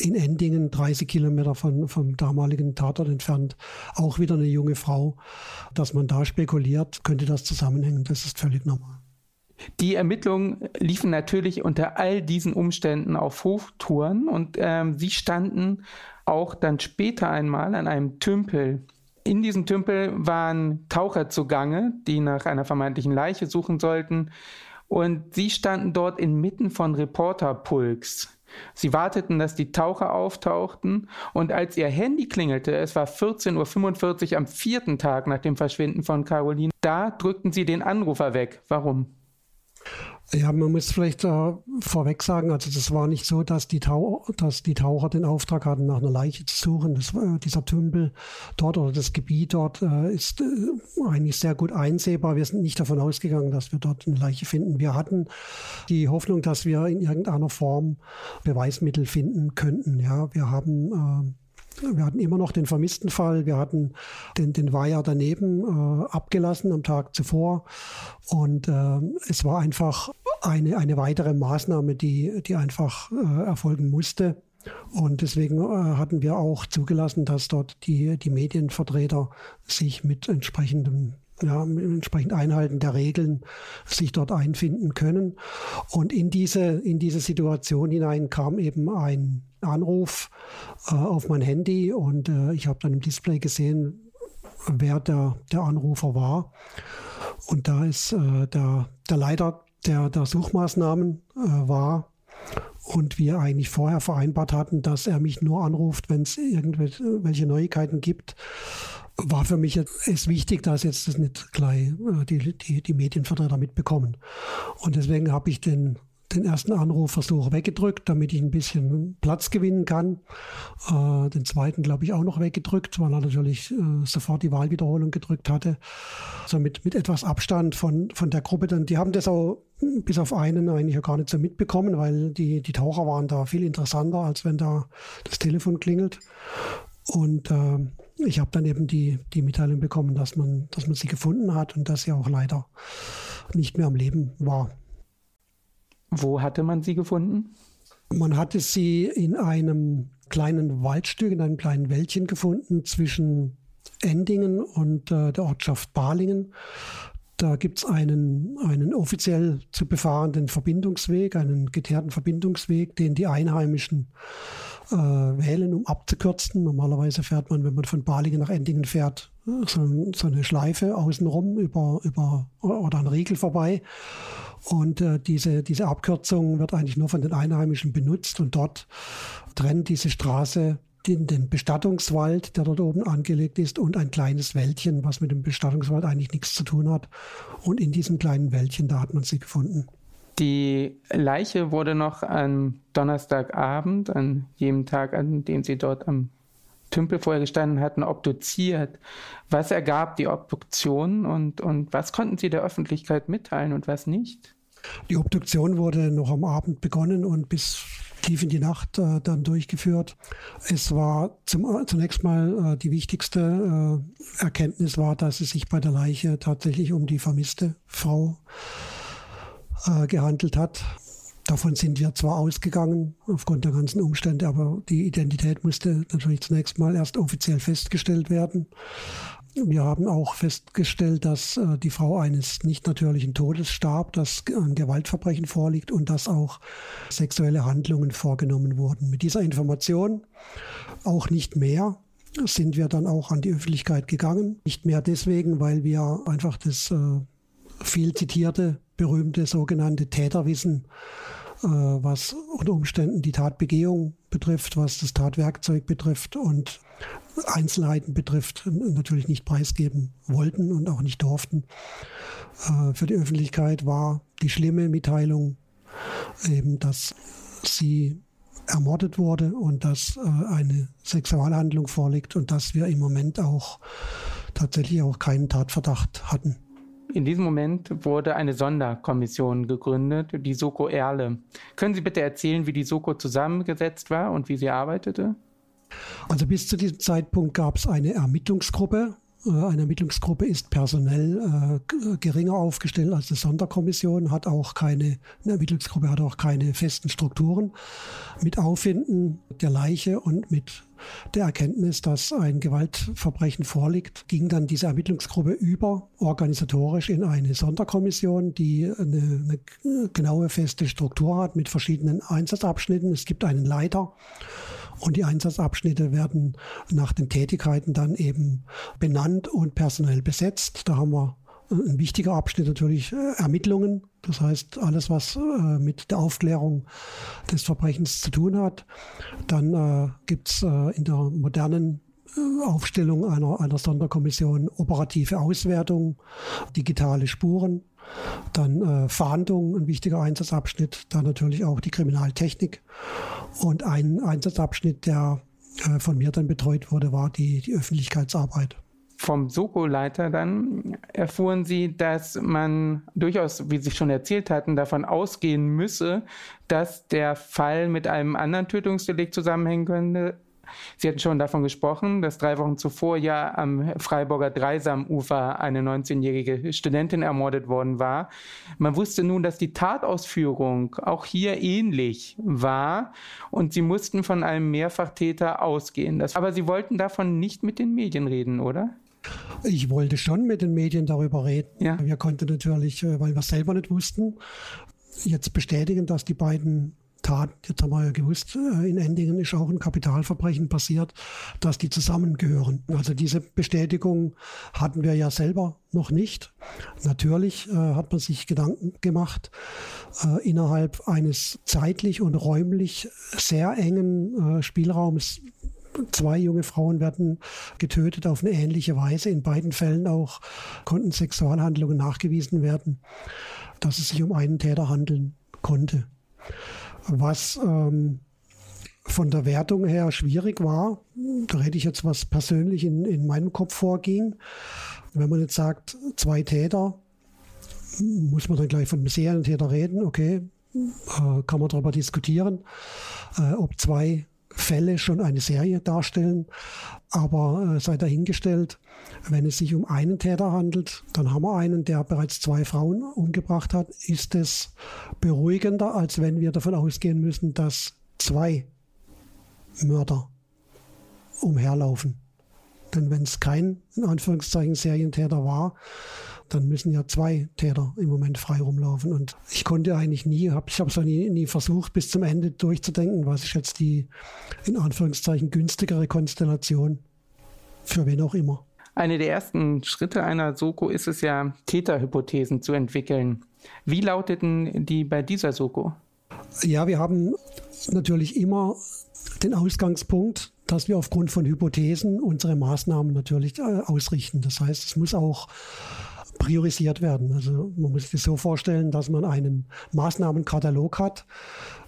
in Endingen, 30 Kilometer von, vom damaligen Tatort entfernt, auch wieder eine junge Frau. Dass man da spekuliert, könnte das zusammenhängen, das ist völlig normal. Die Ermittlungen liefen natürlich unter all diesen Umständen auf Hochtouren und ähm, sie standen auch dann später einmal an einem Tümpel. In diesem Tümpel waren Taucher zugange, die nach einer vermeintlichen Leiche suchen sollten. Und sie standen dort inmitten von Reporterpulks. Sie warteten, dass die Taucher auftauchten und als ihr Handy klingelte, es war 14.45 Uhr am vierten Tag nach dem Verschwinden von Caroline, da drückten sie den Anrufer weg. Warum? Ja, man muss vielleicht äh, vorweg sagen, also das war nicht so, dass die, Tau dass die Taucher den Auftrag hatten, nach einer Leiche zu suchen. Das, äh, dieser Tümpel dort oder das Gebiet dort äh, ist äh, eigentlich sehr gut einsehbar. Wir sind nicht davon ausgegangen, dass wir dort eine Leiche finden. Wir hatten die Hoffnung, dass wir in irgendeiner Form Beweismittel finden könnten. Ja, wir haben äh, wir hatten immer noch den vermissten Fall. Wir hatten den, den Weiher daneben äh, abgelassen am Tag zuvor. Und äh, es war einfach eine, eine weitere Maßnahme, die, die einfach äh, erfolgen musste. Und deswegen äh, hatten wir auch zugelassen, dass dort die, die Medienvertreter sich mit entsprechendem ja, entsprechend Einhalten der Regeln sich dort einfinden können. Und in diese, in diese Situation hinein kam eben ein Anruf äh, auf mein Handy und äh, ich habe dann im Display gesehen, wer der, der Anrufer war. Und da ist äh, der, der Leiter der, der Suchmaßnahmen äh, war und wir eigentlich vorher vereinbart hatten, dass er mich nur anruft, wenn es irgendwelche Neuigkeiten gibt war für mich jetzt wichtig, dass jetzt das nicht gleich äh, die, die, die Medienvertreter mitbekommen. Und deswegen habe ich den, den ersten Anrufversuch weggedrückt, damit ich ein bisschen Platz gewinnen kann. Äh, den zweiten, glaube ich, auch noch weggedrückt, weil er natürlich äh, sofort die Wahlwiederholung gedrückt hatte. Also mit, mit etwas Abstand von, von der Gruppe. Dann, die haben das auch bis auf einen eigentlich gar nicht so mitbekommen, weil die, die Taucher waren da viel interessanter, als wenn da das Telefon klingelt. Und äh, ich habe dann eben die, die Mitteilung bekommen, dass man, dass man sie gefunden hat und dass sie auch leider nicht mehr am Leben war. Wo hatte man sie gefunden? Man hatte sie in einem kleinen Waldstück, in einem kleinen Wäldchen gefunden zwischen Endingen und äh, der Ortschaft Balingen. Da gibt es einen, einen offiziell zu befahrenden Verbindungsweg, einen geteerten Verbindungsweg, den die Einheimischen äh, wählen, um abzukürzen. Normalerweise fährt man, wenn man von Balingen nach Endingen fährt, so, so eine Schleife außenrum über, über oder ein Riegel vorbei. Und äh, diese, diese Abkürzung wird eigentlich nur von den Einheimischen benutzt und dort trennt diese Straße den, den Bestattungswald, der dort oben angelegt ist, und ein kleines Wäldchen, was mit dem Bestattungswald eigentlich nichts zu tun hat. Und in diesem kleinen Wäldchen, da hat man sie gefunden. Die Leiche wurde noch am Donnerstagabend, an jedem Tag, an dem sie dort am Tümpel vorher gestanden hatten, obduziert. Was ergab die Obduktion und, und was konnten Sie der Öffentlichkeit mitteilen und was nicht? Die Obduktion wurde noch am Abend begonnen und bis tief in die Nacht äh, dann durchgeführt. Es war zum, äh, zunächst mal äh, die wichtigste äh, Erkenntnis war, dass es sich bei der Leiche tatsächlich um die vermisste Frau äh, gehandelt hat. Davon sind wir zwar ausgegangen aufgrund der ganzen Umstände, aber die Identität musste natürlich zunächst mal erst offiziell festgestellt werden. Wir haben auch festgestellt, dass äh, die Frau eines nicht natürlichen Todes starb, dass ein Gewaltverbrechen vorliegt und dass auch sexuelle Handlungen vorgenommen wurden. Mit dieser Information, auch nicht mehr, sind wir dann auch an die Öffentlichkeit gegangen. Nicht mehr deswegen, weil wir einfach das äh, viel zitierte, berühmte sogenannte Täterwissen was unter Umständen die Tatbegehung betrifft, was das Tatwerkzeug betrifft und Einzelheiten betrifft, natürlich nicht preisgeben wollten und auch nicht durften. Äh, für die Öffentlichkeit war die schlimme Mitteilung eben, dass sie ermordet wurde und dass äh, eine Sexualhandlung vorliegt und dass wir im Moment auch tatsächlich auch keinen Tatverdacht hatten. In diesem Moment wurde eine Sonderkommission gegründet, die Soko Erle. Können Sie bitte erzählen, wie die Soko zusammengesetzt war und wie sie arbeitete? Also bis zu diesem Zeitpunkt gab es eine Ermittlungsgruppe. Äh, eine Ermittlungsgruppe ist personell äh, geringer aufgestellt als eine Sonderkommission, hat auch keine, eine Ermittlungsgruppe hat auch keine festen Strukturen. Mit Auffinden der Leiche und mit der Erkenntnis, dass ein Gewaltverbrechen vorliegt, ging dann diese Ermittlungsgruppe über organisatorisch in eine Sonderkommission, die eine, eine genaue feste Struktur hat mit verschiedenen Einsatzabschnitten. Es gibt einen Leiter und die Einsatzabschnitte werden nach den Tätigkeiten dann eben benannt und personell besetzt. Da haben wir ein wichtiger Abschnitt natürlich äh, Ermittlungen. Das heißt, alles, was äh, mit der Aufklärung des Verbrechens zu tun hat. Dann äh, gibt es äh, in der modernen äh, Aufstellung einer, einer Sonderkommission operative Auswertung, digitale Spuren, dann äh, Fahndung, ein wichtiger Einsatzabschnitt, dann natürlich auch die Kriminaltechnik und ein Einsatzabschnitt, der äh, von mir dann betreut wurde, war die, die Öffentlichkeitsarbeit vom Soko-Leiter dann erfuhren sie, dass man durchaus, wie Sie schon erzählt hatten, davon ausgehen müsse, dass der Fall mit einem anderen Tötungsdelikt zusammenhängen könnte. Sie hatten schon davon gesprochen, dass drei Wochen zuvor ja am Freiburger Dreisamufer eine 19-jährige Studentin ermordet worden war. Man wusste nun, dass die Tatausführung auch hier ähnlich war und sie mussten von einem Mehrfachtäter ausgehen. Das, aber sie wollten davon nicht mit den Medien reden, oder? Ich wollte schon mit den Medien darüber reden. Ja. Wir konnten natürlich, äh, weil wir selber nicht wussten, jetzt bestätigen, dass die beiden Taten, jetzt haben wir ja gewusst, äh, in Endingen ist auch ein Kapitalverbrechen passiert, dass die zusammengehören. Also diese Bestätigung hatten wir ja selber noch nicht. Natürlich äh, hat man sich Gedanken gemacht, äh, innerhalb eines zeitlich und räumlich sehr engen äh, Spielraums Zwei junge Frauen werden getötet auf eine ähnliche Weise. In beiden Fällen auch konnten Sexualhandlungen nachgewiesen werden, dass es sich um einen Täter handeln konnte. Was ähm, von der Wertung her schwierig war, da rede ich jetzt, was persönlich in, in meinem Kopf vorging. Wenn man jetzt sagt, zwei Täter, muss man dann gleich von einem Serientäter reden, okay, äh, kann man darüber diskutieren, äh, ob zwei Fälle schon eine Serie darstellen. Aber äh, sei dahingestellt, wenn es sich um einen Täter handelt, dann haben wir einen, der bereits zwei Frauen umgebracht hat, ist es beruhigender, als wenn wir davon ausgehen müssen, dass zwei Mörder umherlaufen. Denn wenn es kein, in Anführungszeichen, Serientäter war, dann müssen ja zwei Täter im Moment frei rumlaufen. Und ich konnte eigentlich nie, hab, ich habe es nie, nie versucht, bis zum Ende durchzudenken, was ist jetzt die, in Anführungszeichen, günstigere Konstellation für wen auch immer. Eine der ersten Schritte einer Soko ist es ja, Täterhypothesen zu entwickeln. Wie lauteten die bei dieser Soko? Ja, wir haben natürlich immer den Ausgangspunkt, dass wir aufgrund von Hypothesen unsere Maßnahmen natürlich äh, ausrichten. Das heißt, es muss auch priorisiert werden. Also man muss sich so vorstellen, dass man einen Maßnahmenkatalog hat,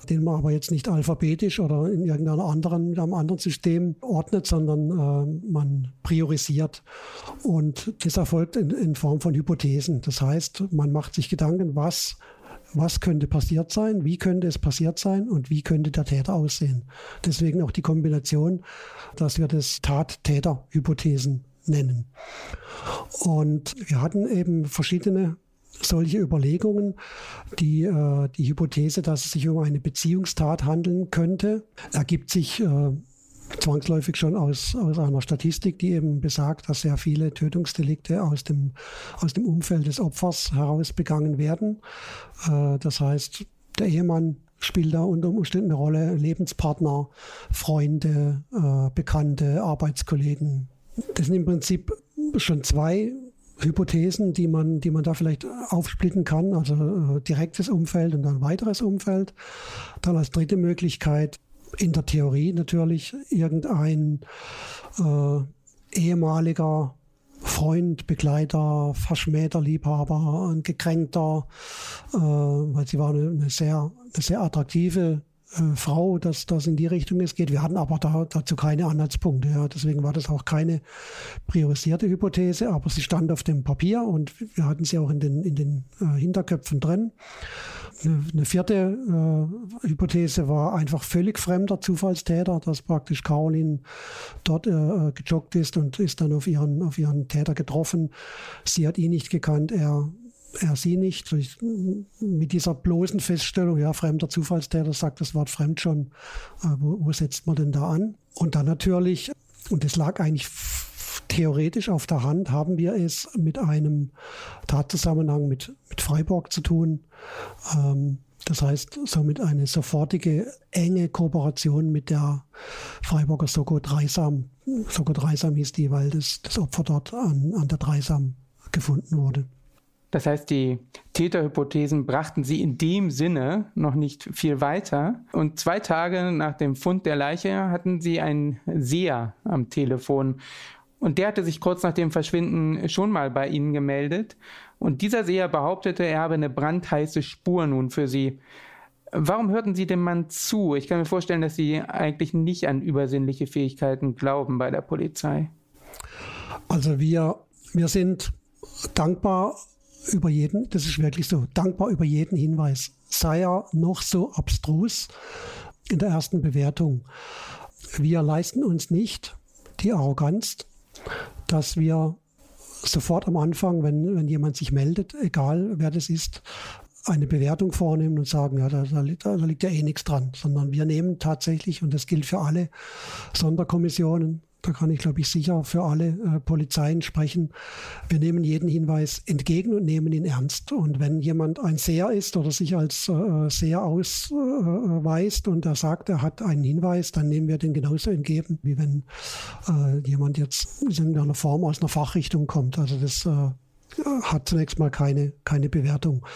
den man aber jetzt nicht alphabetisch oder in irgendeiner anderen, einem anderen System ordnet, sondern äh, man priorisiert. Und das erfolgt in, in Form von Hypothesen. Das heißt, man macht sich Gedanken, was was könnte passiert sein, wie könnte es passiert sein und wie könnte der Täter aussehen. Deswegen auch die Kombination, dass wir das Tat-Täter-Hypothesen nennen. Und wir hatten eben verschiedene solche Überlegungen, die, äh, die Hypothese, dass es sich um eine Beziehungstat handeln könnte, ergibt sich äh, zwangsläufig schon aus, aus einer Statistik, die eben besagt, dass sehr viele Tötungsdelikte aus dem, aus dem Umfeld des Opfers heraus begangen werden. Äh, das heißt, der Ehemann spielt da unter Umständen eine Rolle, Lebenspartner, Freunde, äh, Bekannte, Arbeitskollegen. Das sind im Prinzip schon zwei Hypothesen, die man, die man da vielleicht aufsplitten kann, also äh, direktes Umfeld und dann weiteres Umfeld. Dann als dritte Möglichkeit in der Theorie natürlich irgendein äh, ehemaliger Freund, Begleiter, Verschmähter, Liebhaber, ein gekränkter, äh, weil sie war eine, eine, sehr, eine sehr attraktive äh, Frau, dass das in die Richtung es geht. Wir hatten aber da, dazu keine Anhaltspunkte. Ja. Deswegen war das auch keine priorisierte Hypothese, aber sie stand auf dem Papier und wir hatten sie auch in den, in den äh, Hinterköpfen drin. Eine vierte äh, Hypothese war einfach völlig fremder Zufallstäter, dass praktisch Caroline dort äh, gejoggt ist und ist dann auf ihren, auf ihren Täter getroffen. Sie hat ihn nicht gekannt, er, er sie nicht. Mit dieser bloßen Feststellung, ja, fremder Zufallstäter sagt das Wort fremd schon, äh, wo, wo setzt man denn da an? Und dann natürlich, und das lag eigentlich theoretisch auf der Hand haben wir es mit einem Tatzusammenhang mit, mit Freiburg zu tun. Ähm, das heißt, somit eine sofortige enge Kooperation mit der Freiburger Soko Dreisam. Soko Dreisam hieß die, weil das, das Opfer dort an, an der Dreisam gefunden wurde. Das heißt, die Täterhypothesen brachten sie in dem Sinne noch nicht viel weiter. Und zwei Tage nach dem Fund der Leiche hatten sie einen Seher am Telefon. Und der hatte sich kurz nach dem Verschwinden schon mal bei ihnen gemeldet. Und dieser Seher behauptete, er habe eine brandheiße Spur nun für sie. Warum hörten Sie dem Mann zu? Ich kann mir vorstellen, dass Sie eigentlich nicht an übersinnliche Fähigkeiten glauben bei der Polizei. Also wir, wir sind dankbar über jeden, das ist wirklich so, dankbar über jeden Hinweis, sei er noch so abstrus in der ersten Bewertung. Wir leisten uns nicht die Arroganz, dass wir sofort am Anfang, wenn, wenn jemand sich meldet, egal wer das ist, eine Bewertung vornehmen und sagen, ja, da, da, da liegt ja eh nichts dran, sondern wir nehmen tatsächlich, und das gilt für alle Sonderkommissionen, da kann ich, glaube ich, sicher für alle äh, Polizeien sprechen. Wir nehmen jeden Hinweis entgegen und nehmen ihn ernst. Und wenn jemand ein Seher ist oder sich als äh, Seher ausweist äh, und er sagt, er hat einen Hinweis, dann nehmen wir den genauso entgegen, wie wenn äh, jemand jetzt in irgendeiner Form aus einer Fachrichtung kommt. Also das äh, hat zunächst mal keine, keine Bewertung.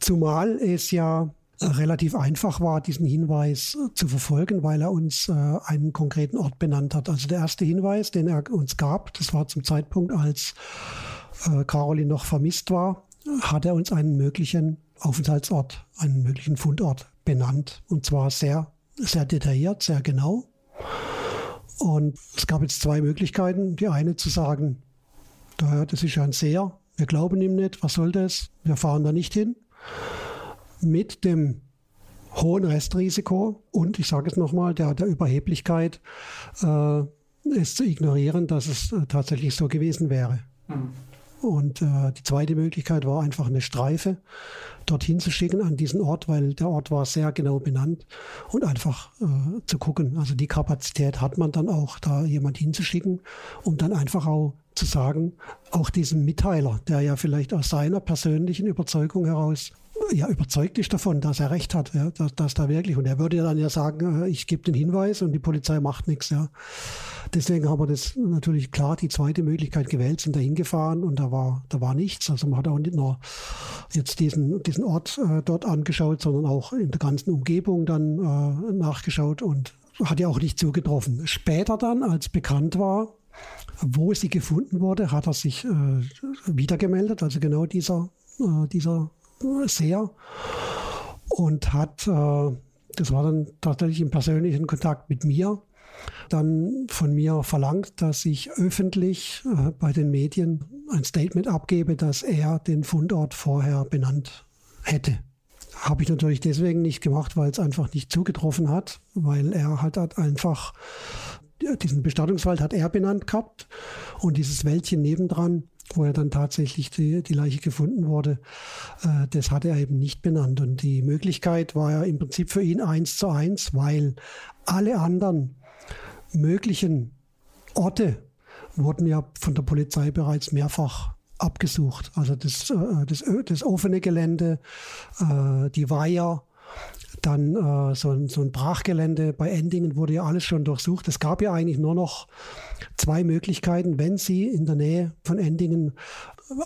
Zumal es ja relativ einfach war, diesen Hinweis äh, zu verfolgen, weil er uns äh, einen konkreten Ort benannt hat. Also der erste Hinweis, den er uns gab, das war zum Zeitpunkt, als äh, Caroline noch vermisst war, hat er uns einen möglichen Aufenthaltsort, einen möglichen Fundort benannt. Und zwar sehr, sehr detailliert, sehr genau. Und es gab jetzt zwei Möglichkeiten. Die eine zu sagen, das ist ja ein Seher, wir glauben ihm nicht, was soll das, wir fahren da nicht hin mit dem hohen Restrisiko und ich sage es nochmal, der, der Überheblichkeit, äh, es zu ignorieren, dass es äh, tatsächlich so gewesen wäre. Mhm. Und äh, die zweite Möglichkeit war einfach eine Streife dorthin zu schicken an diesen Ort, weil der Ort war sehr genau benannt und einfach äh, zu gucken. Also die Kapazität hat man dann auch, da jemand hinzuschicken, um dann einfach auch zu sagen, auch diesem Mitteiler, der ja vielleicht aus seiner persönlichen Überzeugung heraus ja überzeugt ist davon, dass er recht hat, ja, dass, dass da wirklich. Und er würde dann ja sagen, äh, ich gebe den Hinweis und die Polizei macht nichts. Ja. Deswegen haben wir das natürlich klar die zweite Möglichkeit gewählt, sind da hingefahren und da war, da war nichts. Also man hat auch nicht nur jetzt diesen, diesen Ort äh, dort angeschaut, sondern auch in der ganzen Umgebung dann äh, nachgeschaut und hat ja auch nicht zugetroffen. Später dann, als bekannt war, wo sie gefunden wurde, hat er sich äh, wiedergemeldet, also genau dieser, äh, dieser Seher und hat, äh, das war dann tatsächlich im persönlichen Kontakt mit mir, dann von mir verlangt, dass ich öffentlich äh, bei den Medien ein Statement abgebe, dass er den Fundort vorher benannt hätte. Habe ich natürlich deswegen nicht gemacht, weil es einfach nicht zugetroffen hat, weil er halt, einfach diesen Bestattungswald hat er benannt gehabt und dieses Wäldchen nebendran, wo er dann tatsächlich die, die Leiche gefunden wurde, äh, das hat er eben nicht benannt. Und die Möglichkeit war ja im Prinzip für ihn eins zu eins, weil alle anderen möglichen Orte wurden ja von der Polizei bereits mehrfach abgesucht. Also das, äh, das, das offene Gelände, äh, die Weiher, dann äh, so, ein, so ein Brachgelände bei Endingen wurde ja alles schon durchsucht. Es gab ja eigentlich nur noch zwei Möglichkeiten, wenn sie in der Nähe von Endingen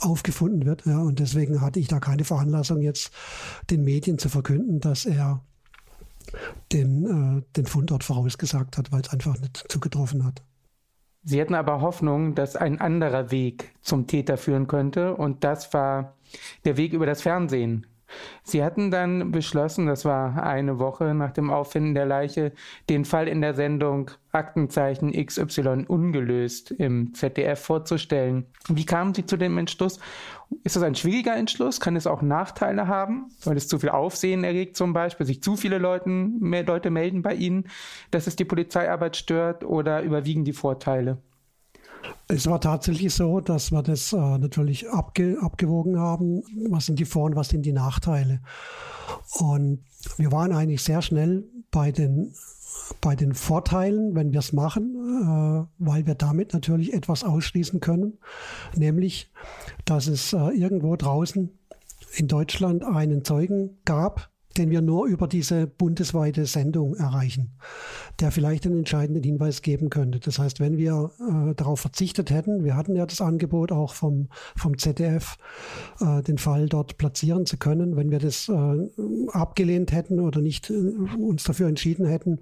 aufgefunden wird. Ja, und deswegen hatte ich da keine Veranlassung, jetzt den Medien zu verkünden, dass er den, äh, den Fundort vorausgesagt hat, weil es einfach nicht zugetroffen hat. Sie hatten aber Hoffnung, dass ein anderer Weg zum Täter führen könnte und das war der Weg über das Fernsehen. Sie hatten dann beschlossen, das war eine Woche nach dem Auffinden der Leiche, den Fall in der Sendung Aktenzeichen XY ungelöst im ZDF vorzustellen. Wie kamen Sie zu dem Entschluss? Ist das ein schwieriger Entschluss? Kann es auch Nachteile haben, weil es zu viel Aufsehen erregt zum Beispiel, sich zu viele Leuten, mehr Leute melden bei Ihnen, dass es die Polizeiarbeit stört oder überwiegen die Vorteile? Es war tatsächlich so, dass wir das äh, natürlich abge abgewogen haben. Was sind die Vor- und was sind die Nachteile? Und wir waren eigentlich sehr schnell bei den, bei den Vorteilen, wenn wir es machen, äh, weil wir damit natürlich etwas ausschließen können, nämlich, dass es äh, irgendwo draußen in Deutschland einen Zeugen gab, den wir nur über diese bundesweite Sendung erreichen, der vielleicht einen entscheidenden Hinweis geben könnte. Das heißt, wenn wir äh, darauf verzichtet hätten, wir hatten ja das Angebot auch vom, vom ZDF, äh, den Fall dort platzieren zu können, wenn wir das äh, abgelehnt hätten oder nicht äh, uns dafür entschieden hätten,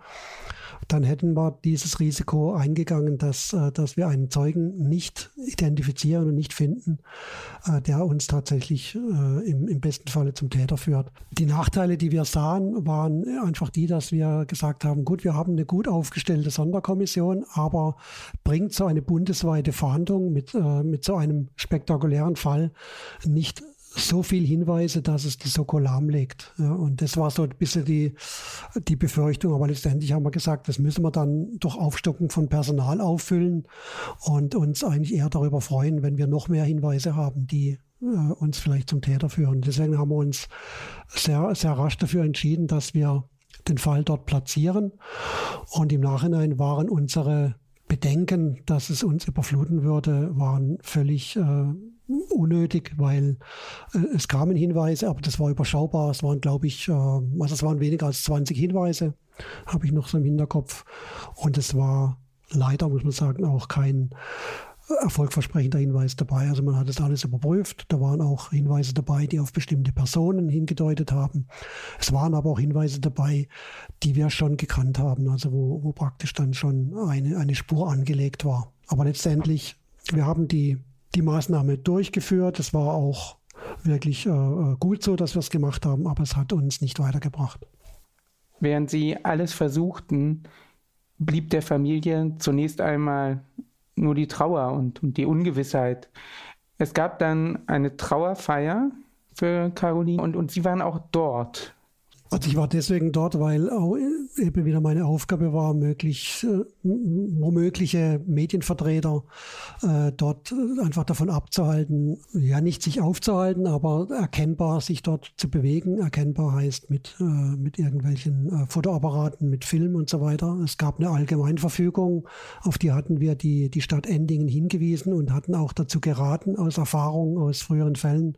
dann hätten wir dieses Risiko eingegangen, dass, äh, dass wir einen Zeugen nicht identifizieren und nicht finden, äh, der uns tatsächlich im, im besten Falle zum Täter führt. Die Nachteile, die wir sahen, waren einfach die, dass wir gesagt haben, gut, wir haben eine gut aufgestellte Sonderkommission, aber bringt so eine bundesweite Fahndung mit, mit so einem spektakulären Fall nicht so viel Hinweise, dass es die Soko lahmlegt. Ja, und das war so ein bisschen die, die Befürchtung. Aber letztendlich haben wir gesagt, das müssen wir dann durch Aufstocken von Personal auffüllen und uns eigentlich eher darüber freuen, wenn wir noch mehr Hinweise haben, die äh, uns vielleicht zum Täter führen. Deswegen haben wir uns sehr, sehr rasch dafür entschieden, dass wir den Fall dort platzieren. Und im Nachhinein waren unsere Bedenken, dass es uns überfluten würde, waren völlig äh, unnötig, weil äh, es kamen Hinweise, aber das war überschaubar. Es waren, glaube ich, äh, also es waren weniger als 20 Hinweise, habe ich noch so im Hinterkopf. Und es war leider, muss man sagen, auch kein erfolgversprechender Hinweis dabei. Also man hat es alles überprüft. Da waren auch Hinweise dabei, die auf bestimmte Personen hingedeutet haben. Es waren aber auch Hinweise dabei, die wir schon gekannt haben, also wo, wo praktisch dann schon eine, eine Spur angelegt war. Aber letztendlich, wir haben die die Maßnahme durchgeführt. Es war auch wirklich äh, äh, gut so, dass wir es gemacht haben, aber es hat uns nicht weitergebracht. Während Sie alles versuchten, blieb der Familie zunächst einmal nur die Trauer und, und die Ungewissheit. Es gab dann eine Trauerfeier für Caroline und, und Sie waren auch dort. Also ich war deswegen dort, weil auch eben wieder meine Aufgabe war, möglich, äh, womögliche Medienvertreter äh, dort einfach davon abzuhalten, ja nicht sich aufzuhalten, aber erkennbar sich dort zu bewegen. Erkennbar heißt mit, äh, mit irgendwelchen äh, Fotoapparaten, mit Film und so weiter. Es gab eine Allgemeinverfügung, auf die hatten wir die, die Stadt Endingen hingewiesen und hatten auch dazu geraten, aus Erfahrung aus früheren Fällen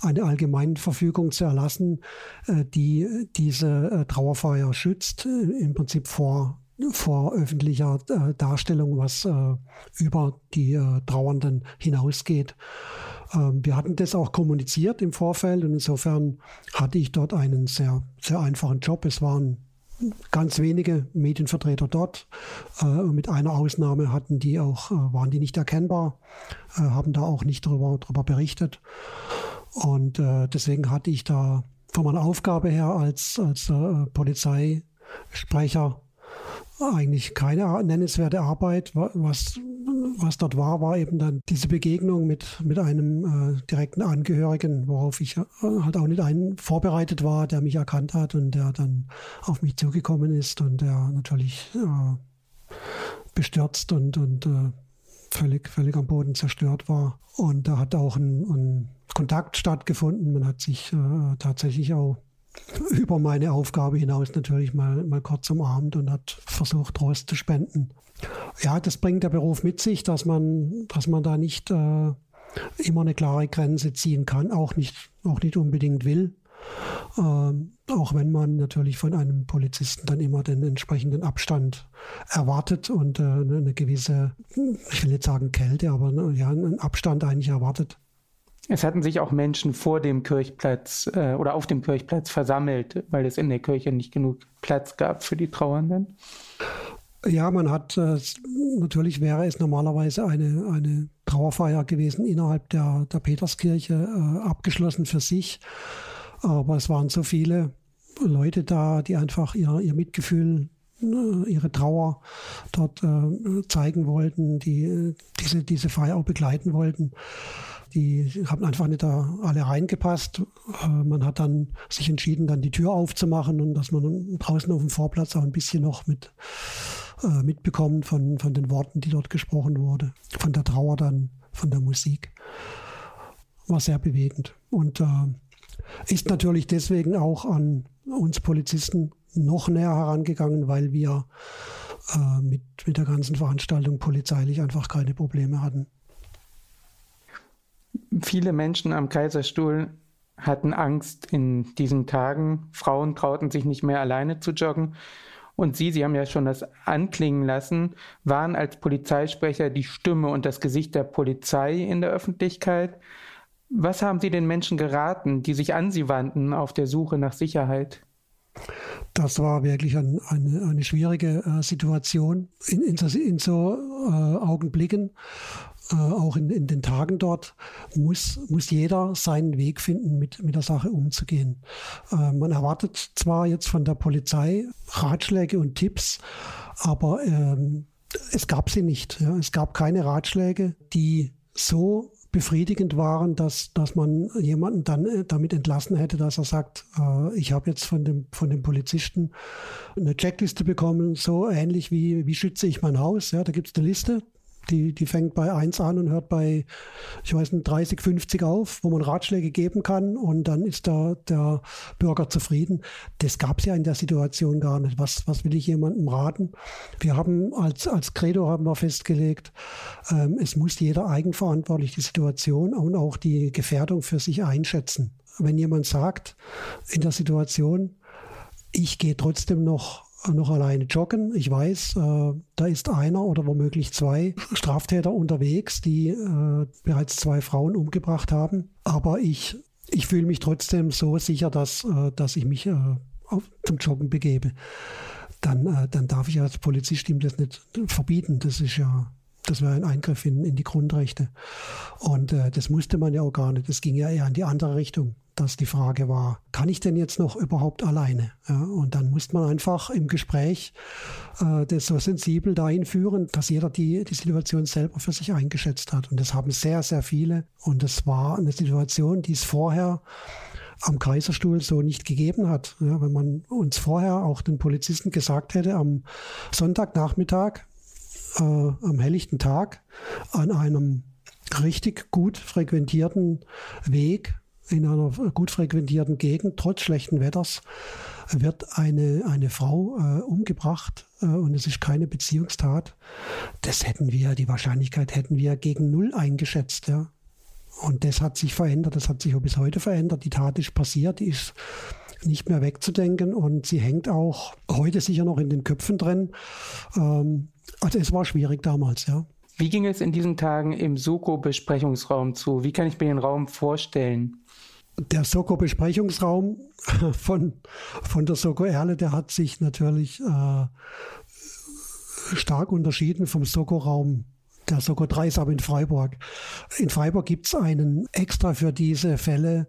eine Allgemeinverfügung zu erlassen, äh, die diese äh, Trauerfeier schützt, äh, im Prinzip vor, vor öffentlicher äh, Darstellung, was über die Trauernden hinausgeht. Ähm, wir hatten das auch kommuniziert im Vorfeld und insofern hatte ich dort einen sehr, sehr einfachen Job. Es waren ganz wenige Medienvertreter dort. Mit einer Ausnahme hatten die auch, waren die nicht erkennbar, haben da auch nicht darüber, darüber berichtet. Und deswegen hatte ich da von meiner Aufgabe her als, als äh, Polizeisprecher eigentlich keine nennenswerte Arbeit. Was, was dort war, war eben dann diese Begegnung mit, mit einem äh, direkten Angehörigen, worauf ich äh, halt auch nicht einen vorbereitet war, der mich erkannt hat und der dann auf mich zugekommen ist und der natürlich äh, bestürzt und, und äh, völlig, völlig am Boden zerstört war. Und da hat auch ein, ein Kontakt stattgefunden. Man hat sich äh, tatsächlich auch über meine Aufgabe hinaus natürlich mal, mal kurz umarmt und hat versucht, Trost zu spenden. Ja, das bringt der Beruf mit sich, dass man, dass man da nicht äh, immer eine klare Grenze ziehen kann, auch nicht, auch nicht unbedingt will. Ähm, auch wenn man natürlich von einem Polizisten dann immer den entsprechenden Abstand erwartet und äh, eine gewisse, ich will nicht sagen Kälte, aber ne, ja, einen Abstand eigentlich erwartet. Es hatten sich auch Menschen vor dem Kirchplatz äh, oder auf dem Kirchplatz versammelt, weil es in der Kirche nicht genug Platz gab für die Trauernden. Ja, man hat, äh, natürlich wäre es normalerweise eine, eine Trauerfeier gewesen innerhalb der, der Peterskirche, äh, abgeschlossen für sich. Aber es waren so viele Leute da, die einfach ihr, ihr Mitgefühl äh, ihre Trauer dort äh, zeigen wollten, die diese, diese Feier auch begleiten wollten. Die haben einfach nicht da alle reingepasst. Äh, man hat dann sich entschieden, dann die Tür aufzumachen und dass man draußen auf dem Vorplatz auch ein bisschen noch mit mitbekommt von, von den Worten, die dort gesprochen wurde, von der Trauer dann, von der Musik. War sehr bewegend und ist natürlich deswegen auch an uns Polizisten noch näher herangegangen, weil wir äh, mit, mit der ganzen Veranstaltung polizeilich einfach keine Probleme hatten. Viele Menschen am Kaiserstuhl hatten Angst in diesen Tagen. Frauen trauten sich nicht mehr alleine zu joggen. Und Sie, Sie haben ja schon das anklingen lassen, waren als Polizeisprecher die Stimme und das Gesicht der Polizei in der Öffentlichkeit. Was haben Sie den Menschen geraten, die sich an Sie wandten auf der Suche nach Sicherheit? Das war wirklich ein, eine, eine schwierige äh, Situation in, in, so, in so äh, Augenblicken äh, auch in, in, den Tagen dort, muss, muss jeder seinen Weg finden, mit, mit der Sache umzugehen. Äh, man erwartet zwar jetzt von der Polizei Ratschläge und Tipps, aber ähm, es gab sie nicht. Ja. Es gab keine Ratschläge, die so befriedigend waren, dass, dass man jemanden dann äh, damit entlassen hätte, dass er sagt, äh, ich habe jetzt von dem, von dem Polizisten eine Checkliste bekommen, so ähnlich wie, wie schütze ich mein Haus. Ja, da gibt es eine Liste, die, die fängt bei 1 an und hört bei, ich weiß nicht, 30, 50 auf, wo man Ratschläge geben kann und dann ist da der Bürger zufrieden. Das gab es ja in der Situation gar nicht. Was, was will ich jemandem raten? Wir haben als, als Credo haben wir festgelegt, ähm, es muss jeder eigenverantwortlich die Situation und auch die Gefährdung für sich einschätzen. Wenn jemand sagt in der Situation, ich gehe trotzdem noch noch alleine joggen. Ich weiß, äh, da ist einer oder womöglich zwei Straftäter unterwegs, die äh, bereits zwei Frauen umgebracht haben. Aber ich, ich fühle mich trotzdem so sicher, dass, äh, dass ich mich äh, auf, zum Joggen begebe. Dann, äh, dann darf ich als Polizist ihm das nicht verbieten. Das ist ja das wäre ein Eingriff in, in die Grundrechte. Und äh, das musste man ja auch gar nicht. Das ging ja eher in die andere Richtung dass die Frage war, kann ich denn jetzt noch überhaupt alleine? Ja, und dann musste man einfach im Gespräch äh, das so sensibel dahin führen, dass jeder die, die Situation selber für sich eingeschätzt hat. Und das haben sehr, sehr viele. Und das war eine Situation, die es vorher am Kaiserstuhl so nicht gegeben hat. Ja, wenn man uns vorher auch den Polizisten gesagt hätte, am Sonntagnachmittag, äh, am helllichten Tag, an einem richtig gut frequentierten Weg in einer gut frequentierten Gegend, trotz schlechten Wetters, wird eine, eine Frau äh, umgebracht äh, und es ist keine Beziehungstat. Das hätten wir, die Wahrscheinlichkeit hätten wir gegen Null eingeschätzt. Ja. Und das hat sich verändert, das hat sich auch bis heute verändert. Die Tat ist passiert, die ist nicht mehr wegzudenken und sie hängt auch heute sicher noch in den Köpfen drin. Ähm, also es war schwierig damals, ja. Wie ging es in diesen Tagen im Suko-Besprechungsraum zu? Wie kann ich mir den Raum vorstellen? Der Soko-Besprechungsraum von, von der Soko Erle, der hat sich natürlich äh, stark unterschieden vom Soko-Raum der Soko Dreisam in Freiburg. In Freiburg gibt es einen extra für diese Fälle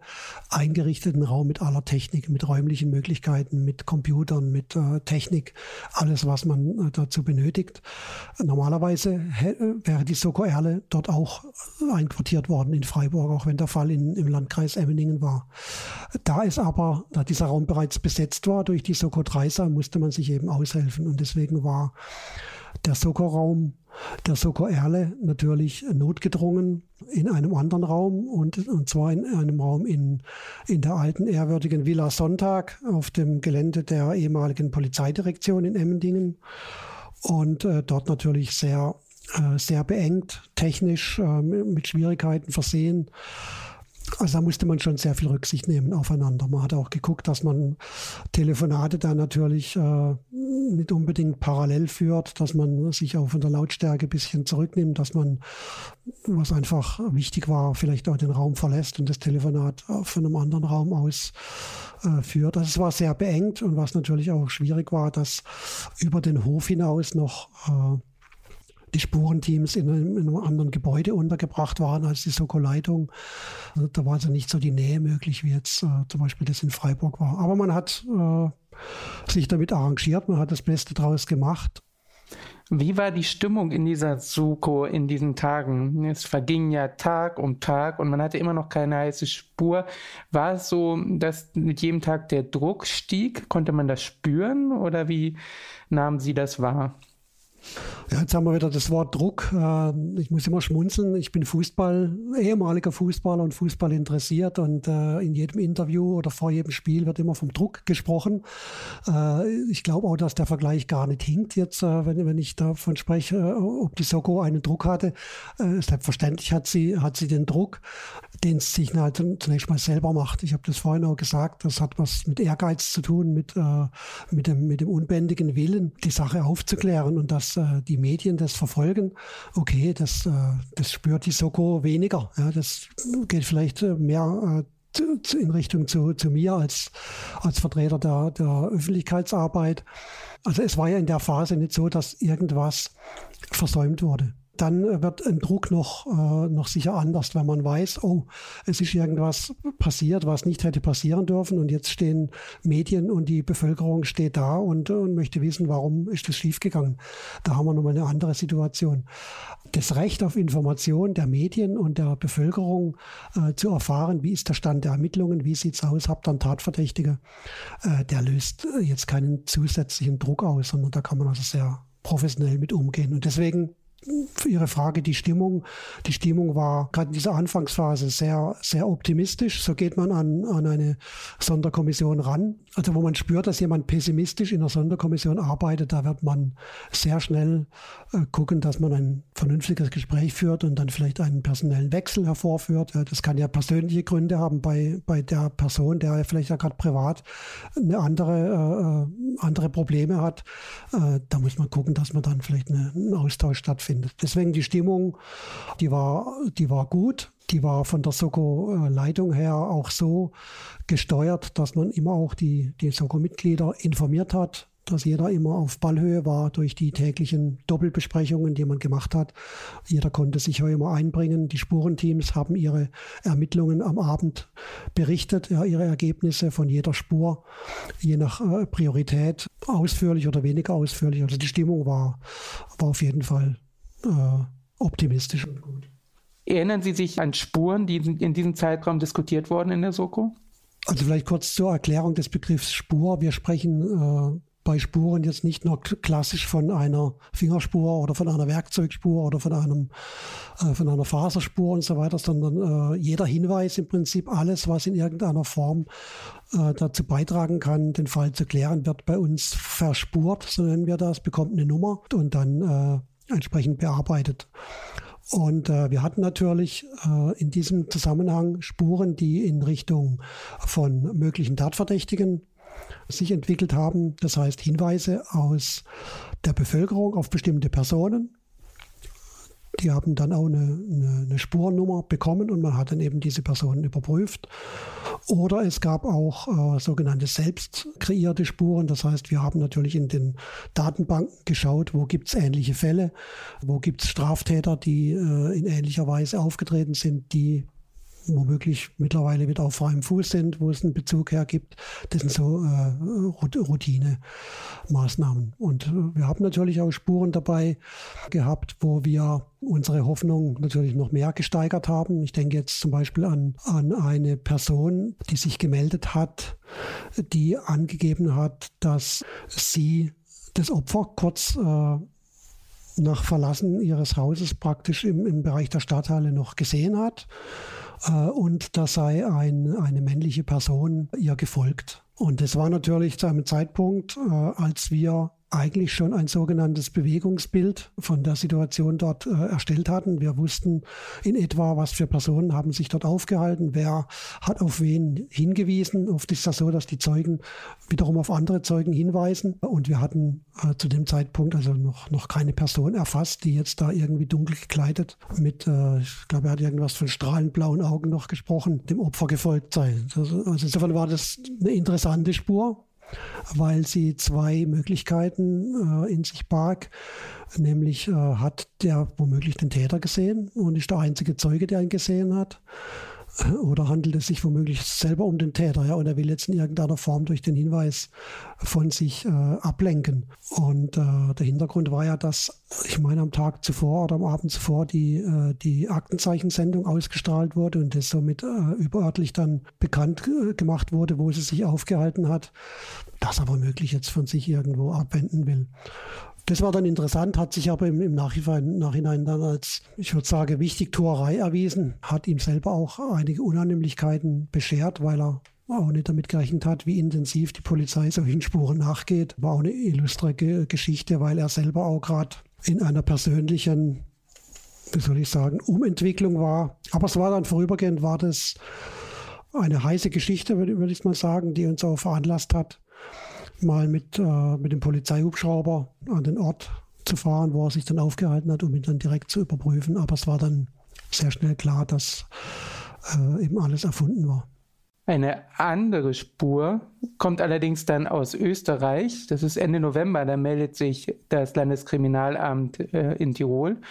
eingerichteten Raum mit aller Technik, mit räumlichen Möglichkeiten, mit Computern, mit äh, Technik, alles, was man äh, dazu benötigt. Normalerweise wäre die Soko Erle dort auch einquartiert worden in Freiburg, auch wenn der Fall in, im Landkreis Emmeningen war. Da ist aber, da dieser Raum bereits besetzt war durch die Soko Dreisam, musste man sich eben aushelfen und deswegen war der Soko-Raum der Soko Erle natürlich notgedrungen in einem anderen Raum und, und zwar in einem Raum in, in der alten ehrwürdigen Villa Sonntag auf dem Gelände der ehemaligen Polizeidirektion in Emmendingen und äh, dort natürlich sehr, äh, sehr beengt, technisch äh, mit Schwierigkeiten versehen. Also da musste man schon sehr viel Rücksicht nehmen aufeinander. Man hat auch geguckt, dass man Telefonate da natürlich äh, nicht unbedingt parallel führt, dass man sich auch von der Lautstärke ein bisschen zurücknimmt, dass man, was einfach wichtig war, vielleicht auch den Raum verlässt und das Telefonat von einem anderen Raum aus äh, führt. Also es war sehr beengt und was natürlich auch schwierig war, dass über den Hof hinaus noch äh, die Spurenteams in einem, in einem, anderen Gebäude untergebracht waren als die Soko-Leitung. Also da war also nicht so die Nähe möglich, wie jetzt äh, zum Beispiel das in Freiburg war. Aber man hat äh, sich damit arrangiert, man hat das Beste draus gemacht. Wie war die Stimmung in dieser Suko in diesen Tagen? Es verging ja Tag um Tag und man hatte immer noch keine heiße Spur. War es so, dass mit jedem Tag der Druck stieg? Konnte man das spüren oder wie nahmen Sie das wahr? Ja, jetzt haben wir wieder das Wort Druck. Äh, ich muss immer schmunzeln. Ich bin Fußball, ehemaliger Fußballer und Fußball interessiert und äh, in jedem Interview oder vor jedem Spiel wird immer vom Druck gesprochen. Äh, ich glaube auch, dass der Vergleich gar nicht hinkt jetzt, wenn, ich davon spreche, ob die Soko einen Druck hatte. Selbstverständlich hat sie, hat sie den Druck, den es sich zunächst mal selber macht. Ich habe das vorhin auch gesagt, das hat was mit Ehrgeiz zu tun, mit, mit, dem, mit dem unbändigen Willen, die Sache aufzuklären und das äh, die Medien das verfolgen, okay, das, äh, das spürt die Soko weniger. Ja, das geht vielleicht äh, mehr äh, in Richtung zu, zu mir als, als Vertreter der, der Öffentlichkeitsarbeit. Also es war ja in der Phase nicht so, dass irgendwas versäumt wurde dann wird ein Druck noch, äh, noch sicher anders, wenn man weiß, oh, es ist irgendwas passiert, was nicht hätte passieren dürfen und jetzt stehen Medien und die Bevölkerung steht da und, und möchte wissen, warum ist das schiefgegangen. Da haben wir nochmal eine andere Situation. Das Recht auf Information der Medien und der Bevölkerung äh, zu erfahren, wie ist der Stand der Ermittlungen, wie sieht's aus, habt ihr einen Tatverdächtiger, äh, der löst jetzt keinen zusätzlichen Druck aus, sondern da kann man also sehr professionell mit umgehen. Und deswegen für Ihre Frage, die Stimmung. Die Stimmung war gerade in dieser Anfangsphase sehr, sehr optimistisch. So geht man an, an eine Sonderkommission ran. Also wo man spürt, dass jemand pessimistisch in einer Sonderkommission arbeitet, da wird man sehr schnell äh, gucken, dass man ein vernünftiges Gespräch führt und dann vielleicht einen personellen Wechsel hervorführt. Das kann ja persönliche Gründe haben bei, bei der Person, der vielleicht ja gerade privat eine andere, äh, äh andere Probleme hat. Äh, da muss man gucken, dass man dann vielleicht eine, einen Austausch stattfindet stattfindet. Deswegen die Stimmung, die war, die war gut. Die war von der Soko-Leitung her auch so gesteuert, dass man immer auch die, die Soko-Mitglieder informiert hat, dass jeder immer auf Ballhöhe war durch die täglichen Doppelbesprechungen, die man gemacht hat. Jeder konnte sich auch immer einbringen. Die Spurenteams haben ihre Ermittlungen am Abend berichtet, ja, ihre Ergebnisse von jeder Spur, je nach äh, Priorität, ausführlich oder weniger ausführlich. Also die Stimmung war, war auf jeden Fall äh, optimistisch und gut. Erinnern Sie sich an Spuren, die in diesem Zeitraum diskutiert wurden in der Soko? Also vielleicht kurz zur Erklärung des Begriffs Spur. Wir sprechen äh, bei Spuren jetzt nicht nur klassisch von einer Fingerspur oder von einer Werkzeugspur oder von einem äh, von einer Faserspur und so weiter, sondern äh, jeder Hinweis im Prinzip alles, was in irgendeiner Form äh, dazu beitragen kann, den Fall zu klären, wird bei uns verspurt, so nennen wir das, bekommt eine Nummer und dann äh, entsprechend bearbeitet. Und äh, wir hatten natürlich äh, in diesem Zusammenhang Spuren, die in Richtung von möglichen Tatverdächtigen sich entwickelt haben. Das heißt Hinweise aus der Bevölkerung auf bestimmte Personen. Die haben dann auch eine, eine, eine Spurnummer bekommen und man hat dann eben diese Personen überprüft. Oder es gab auch äh, sogenannte selbst kreierte Spuren. Das heißt, wir haben natürlich in den Datenbanken geschaut, wo gibt es ähnliche Fälle, wo gibt es Straftäter, die äh, in ähnlicher Weise aufgetreten sind, die womöglich mittlerweile wieder auf freiem Fuß sind, wo es einen Bezug hergibt. Das sind so äh, Routine-Maßnahmen. Und äh, wir haben natürlich auch Spuren dabei gehabt, wo wir unsere Hoffnung natürlich noch mehr gesteigert haben. Ich denke jetzt zum Beispiel an, an eine Person, die sich gemeldet hat, die angegeben hat, dass sie das Opfer kurz äh, nach Verlassen ihres Hauses praktisch im, im Bereich der Stadthalle noch gesehen hat und da sei ein, eine männliche Person ihr gefolgt. Und das war natürlich zu einem Zeitpunkt, äh, als wir eigentlich schon ein sogenanntes Bewegungsbild von der Situation dort äh, erstellt hatten. Wir wussten in etwa, was für Personen haben sich dort aufgehalten, wer hat auf wen hingewiesen. Oft ist das so, dass die Zeugen wiederum auf andere Zeugen hinweisen. Und wir hatten äh, zu dem Zeitpunkt also noch, noch keine Person erfasst, die jetzt da irgendwie dunkel gekleidet mit, äh, ich glaube, er hat irgendwas von strahlend blauen Augen noch gesprochen, dem Opfer gefolgt sei. Also, also insofern war das eine interessante Spur weil sie zwei Möglichkeiten äh, in sich barg. Nämlich äh, hat der womöglich den Täter gesehen und ist der einzige Zeuge, der ihn gesehen hat. Oder handelt es sich womöglich selber um den Täter, ja, und er will jetzt in irgendeiner Form durch den Hinweis von sich äh, ablenken. Und äh, der Hintergrund war ja, dass ich meine, am Tag zuvor oder am Abend zuvor die, äh, die Aktenzeichensendung ausgestrahlt wurde und das somit äh, überörtlich dann bekannt äh, gemacht wurde, wo sie sich aufgehalten hat, das aber möglich jetzt von sich irgendwo abwenden will. Das war dann interessant, hat sich aber im, im Nachhinein, Nachhinein, dann als, ich würde sagen, Wichtigtuerei erwiesen, hat ihm selber auch einige Unannehmlichkeiten beschert, weil er auch nicht damit gerechnet hat, wie intensiv die Polizei solchen Spuren nachgeht. War auch eine illustre Geschichte, weil er selber auch gerade in einer persönlichen, wie soll ich sagen, Umentwicklung war. Aber es war dann vorübergehend, war das eine heiße Geschichte, würde, würde ich mal sagen, die uns auch veranlasst hat, mal mit, äh, mit dem Polizeihubschrauber an den Ort zu fahren, wo er sich dann aufgehalten hat, um ihn dann direkt zu überprüfen. Aber es war dann sehr schnell klar, dass äh, eben alles erfunden war. Eine andere Spur kommt allerdings dann aus Österreich. Das ist Ende November. Da meldet sich das Landeskriminalamt äh, in Tirol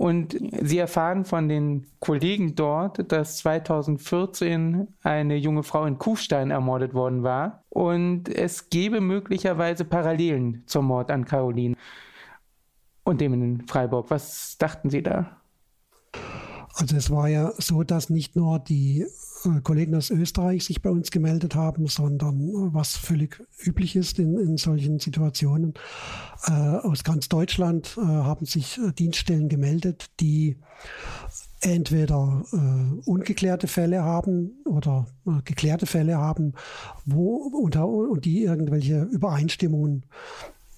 und sie erfahren von den Kollegen dort, dass 2014 eine junge Frau in Kufstein ermordet worden war. Und es gebe möglicherweise Parallelen zum Mord an Caroline und dem in Freiburg. Was dachten Sie da? Also es war ja so, dass nicht nur die Kollegen aus Österreich sich bei uns gemeldet haben, sondern äh, was völlig üblich ist in, in solchen Situationen. Äh, aus ganz Deutschland äh, haben sich äh, Dienststellen gemeldet, die entweder äh, ungeklärte Fälle haben oder geklärte Fälle haben, wo unter, und die irgendwelche Übereinstimmungen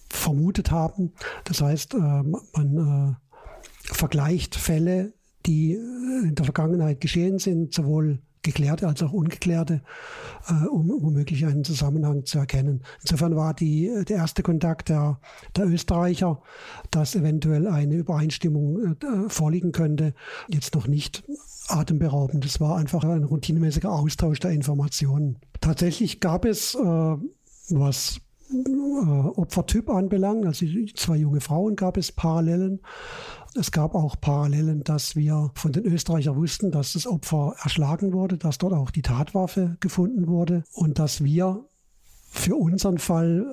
vermutet haben. Das heißt, man vergleicht Fälle, die in der Vergangenheit geschehen sind, sowohl geklärte als auch ungeklärte, äh, um womöglich einen Zusammenhang zu erkennen. Insofern war die, der erste Kontakt der, der Österreicher, dass eventuell eine Übereinstimmung äh, vorliegen könnte, jetzt noch nicht atemberaubend. Das war einfach ein routinemäßiger Austausch der Informationen. Tatsächlich gab es, äh, was äh, Opfertyp anbelangt, also zwei junge Frauen gab es Parallelen. Es gab auch Parallelen, dass wir von den Österreichern wussten, dass das Opfer erschlagen wurde, dass dort auch die Tatwaffe gefunden wurde und dass wir für unseren Fall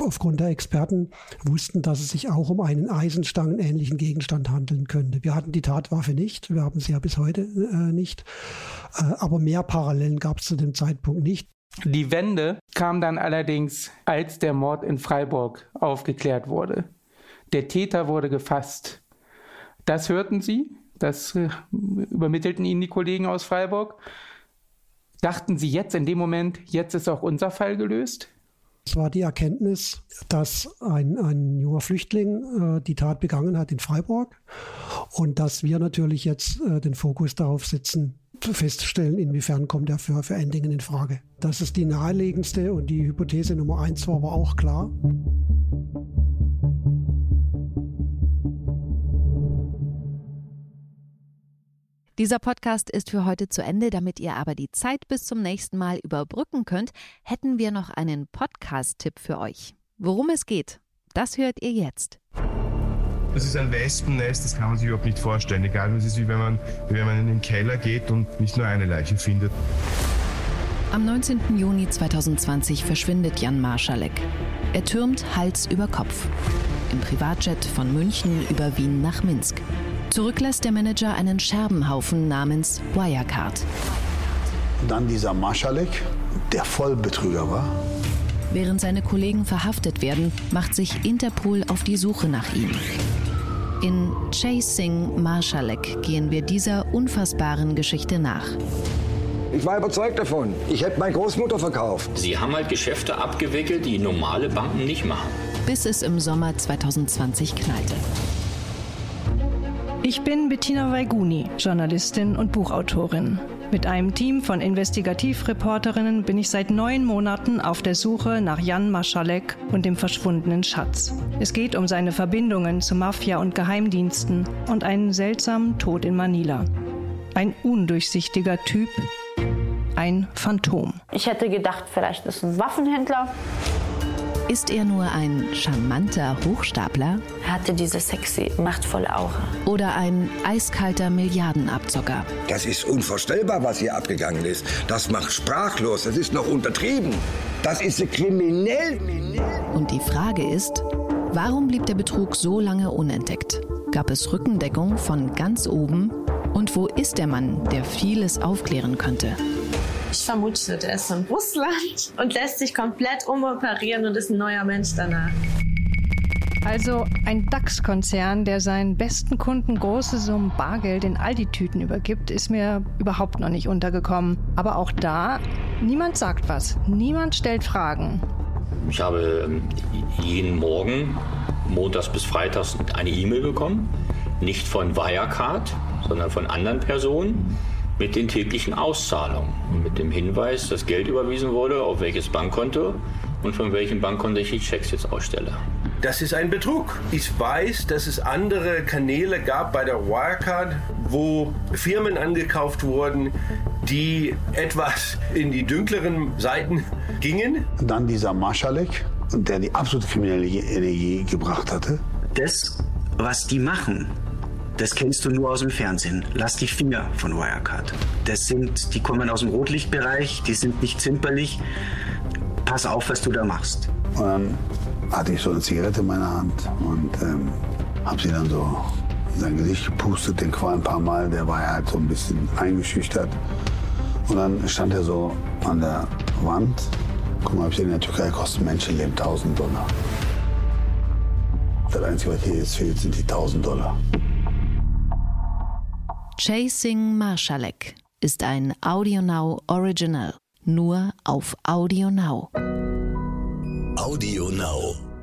aufgrund der Experten wussten, dass es sich auch um einen eisenstangenähnlichen Gegenstand handeln könnte. Wir hatten die Tatwaffe nicht, wir haben sie ja bis heute äh, nicht, äh, aber mehr Parallelen gab es zu dem Zeitpunkt nicht. Die Wende kam dann allerdings, als der Mord in Freiburg aufgeklärt wurde. Der Täter wurde gefasst. Das hörten Sie, das äh, übermittelten Ihnen die Kollegen aus Freiburg. Dachten Sie jetzt in dem Moment, jetzt ist auch unser Fall gelöst? Es war die Erkenntnis, dass ein, ein junger Flüchtling äh, die Tat begangen hat in Freiburg und dass wir natürlich jetzt äh, den Fokus darauf setzen, festzustellen, inwiefern kommt er für, für Endingen in Frage. Das ist die naheliegendste und die Hypothese Nummer eins war aber auch klar. Dieser Podcast ist für heute zu Ende. Damit ihr aber die Zeit bis zum nächsten Mal überbrücken könnt, hätten wir noch einen Podcast-Tipp für euch. Worum es geht, das hört ihr jetzt. Das ist ein Wespennest, das kann man sich überhaupt nicht vorstellen. Egal, es ist wie wenn man, wie wenn man in den Keller geht und nicht nur eine Leiche findet. Am 19. Juni 2020 verschwindet Jan Marschalek. Er türmt Hals über Kopf. Im Privatjet von München über Wien nach Minsk. Zurücklässt der Manager einen Scherbenhaufen namens Wirecard. Dann dieser Marschalek, der Vollbetrüger war. Während seine Kollegen verhaftet werden, macht sich Interpol auf die Suche nach ihm. In Chasing Marschalek gehen wir dieser unfassbaren Geschichte nach. Ich war überzeugt davon. Ich hätte meine Großmutter verkauft. Sie haben halt Geschäfte abgewickelt, die normale Banken nicht machen. Bis es im Sommer 2020 knallte. Ich bin Bettina Weiguni, Journalistin und Buchautorin. Mit einem Team von Investigativreporterinnen bin ich seit neun Monaten auf der Suche nach Jan Maschalek und dem verschwundenen Schatz. Es geht um seine Verbindungen zu Mafia und Geheimdiensten und einen seltsamen Tod in Manila. Ein undurchsichtiger Typ, ein Phantom. Ich hätte gedacht, vielleicht ist ein Waffenhändler. Ist er nur ein charmanter Hochstapler? Er hatte diese sexy, machtvolle Aura. Oder ein eiskalter Milliardenabzocker? Das ist unvorstellbar, was hier abgegangen ist. Das macht sprachlos. Das ist noch untertrieben. Das ist kriminell. Und die Frage ist, warum blieb der Betrug so lange unentdeckt? Gab es Rückendeckung von ganz oben? Und wo ist der Mann, der vieles aufklären könnte? Ich vermute, der ist in Russland und lässt sich komplett umoperieren und ist ein neuer Mensch danach. Also ein DAX-Konzern, der seinen besten Kunden große Summen Bargeld in Aldi-Tüten übergibt, ist mir überhaupt noch nicht untergekommen. Aber auch da, niemand sagt was, niemand stellt Fragen. Ich habe ähm, jeden Morgen, montags bis freitags, eine E-Mail bekommen. Nicht von Wirecard, sondern von anderen Personen mit den täglichen Auszahlungen und mit dem Hinweis, dass Geld überwiesen wurde, auf welches Bankkonto und von welchem Bankkonto ich die Checks jetzt ausstelle. Das ist ein Betrug. Ich weiß, dass es andere Kanäle gab bei der Wirecard, wo Firmen angekauft wurden, die etwas in die dunkleren Seiten gingen. Und dann dieser Marschalek, der die absolute kriminelle Energie gebracht hatte. Das, was die machen, das kennst du nur aus dem Fernsehen. Lass die Finger von Wirecard. Das sind, die kommen aus dem Rotlichtbereich, die sind nicht zimperlich. Pass auf, was du da machst. Und dann hatte ich so eine Zigarette in meiner Hand und ähm, habe sie dann so in sein Gesicht gepustet, den Qual ein paar Mal. Der war halt so ein bisschen eingeschüchtert. Und dann stand er so an der Wand. Guck mal, ich in der Türkei kostet Menschenleben 1000 Dollar. Das Einzige, was hier jetzt fehlt, sind die 1000 Dollar. Chasing Marschalek ist ein AudioNow Original. Nur auf AudioNow. AudioNow.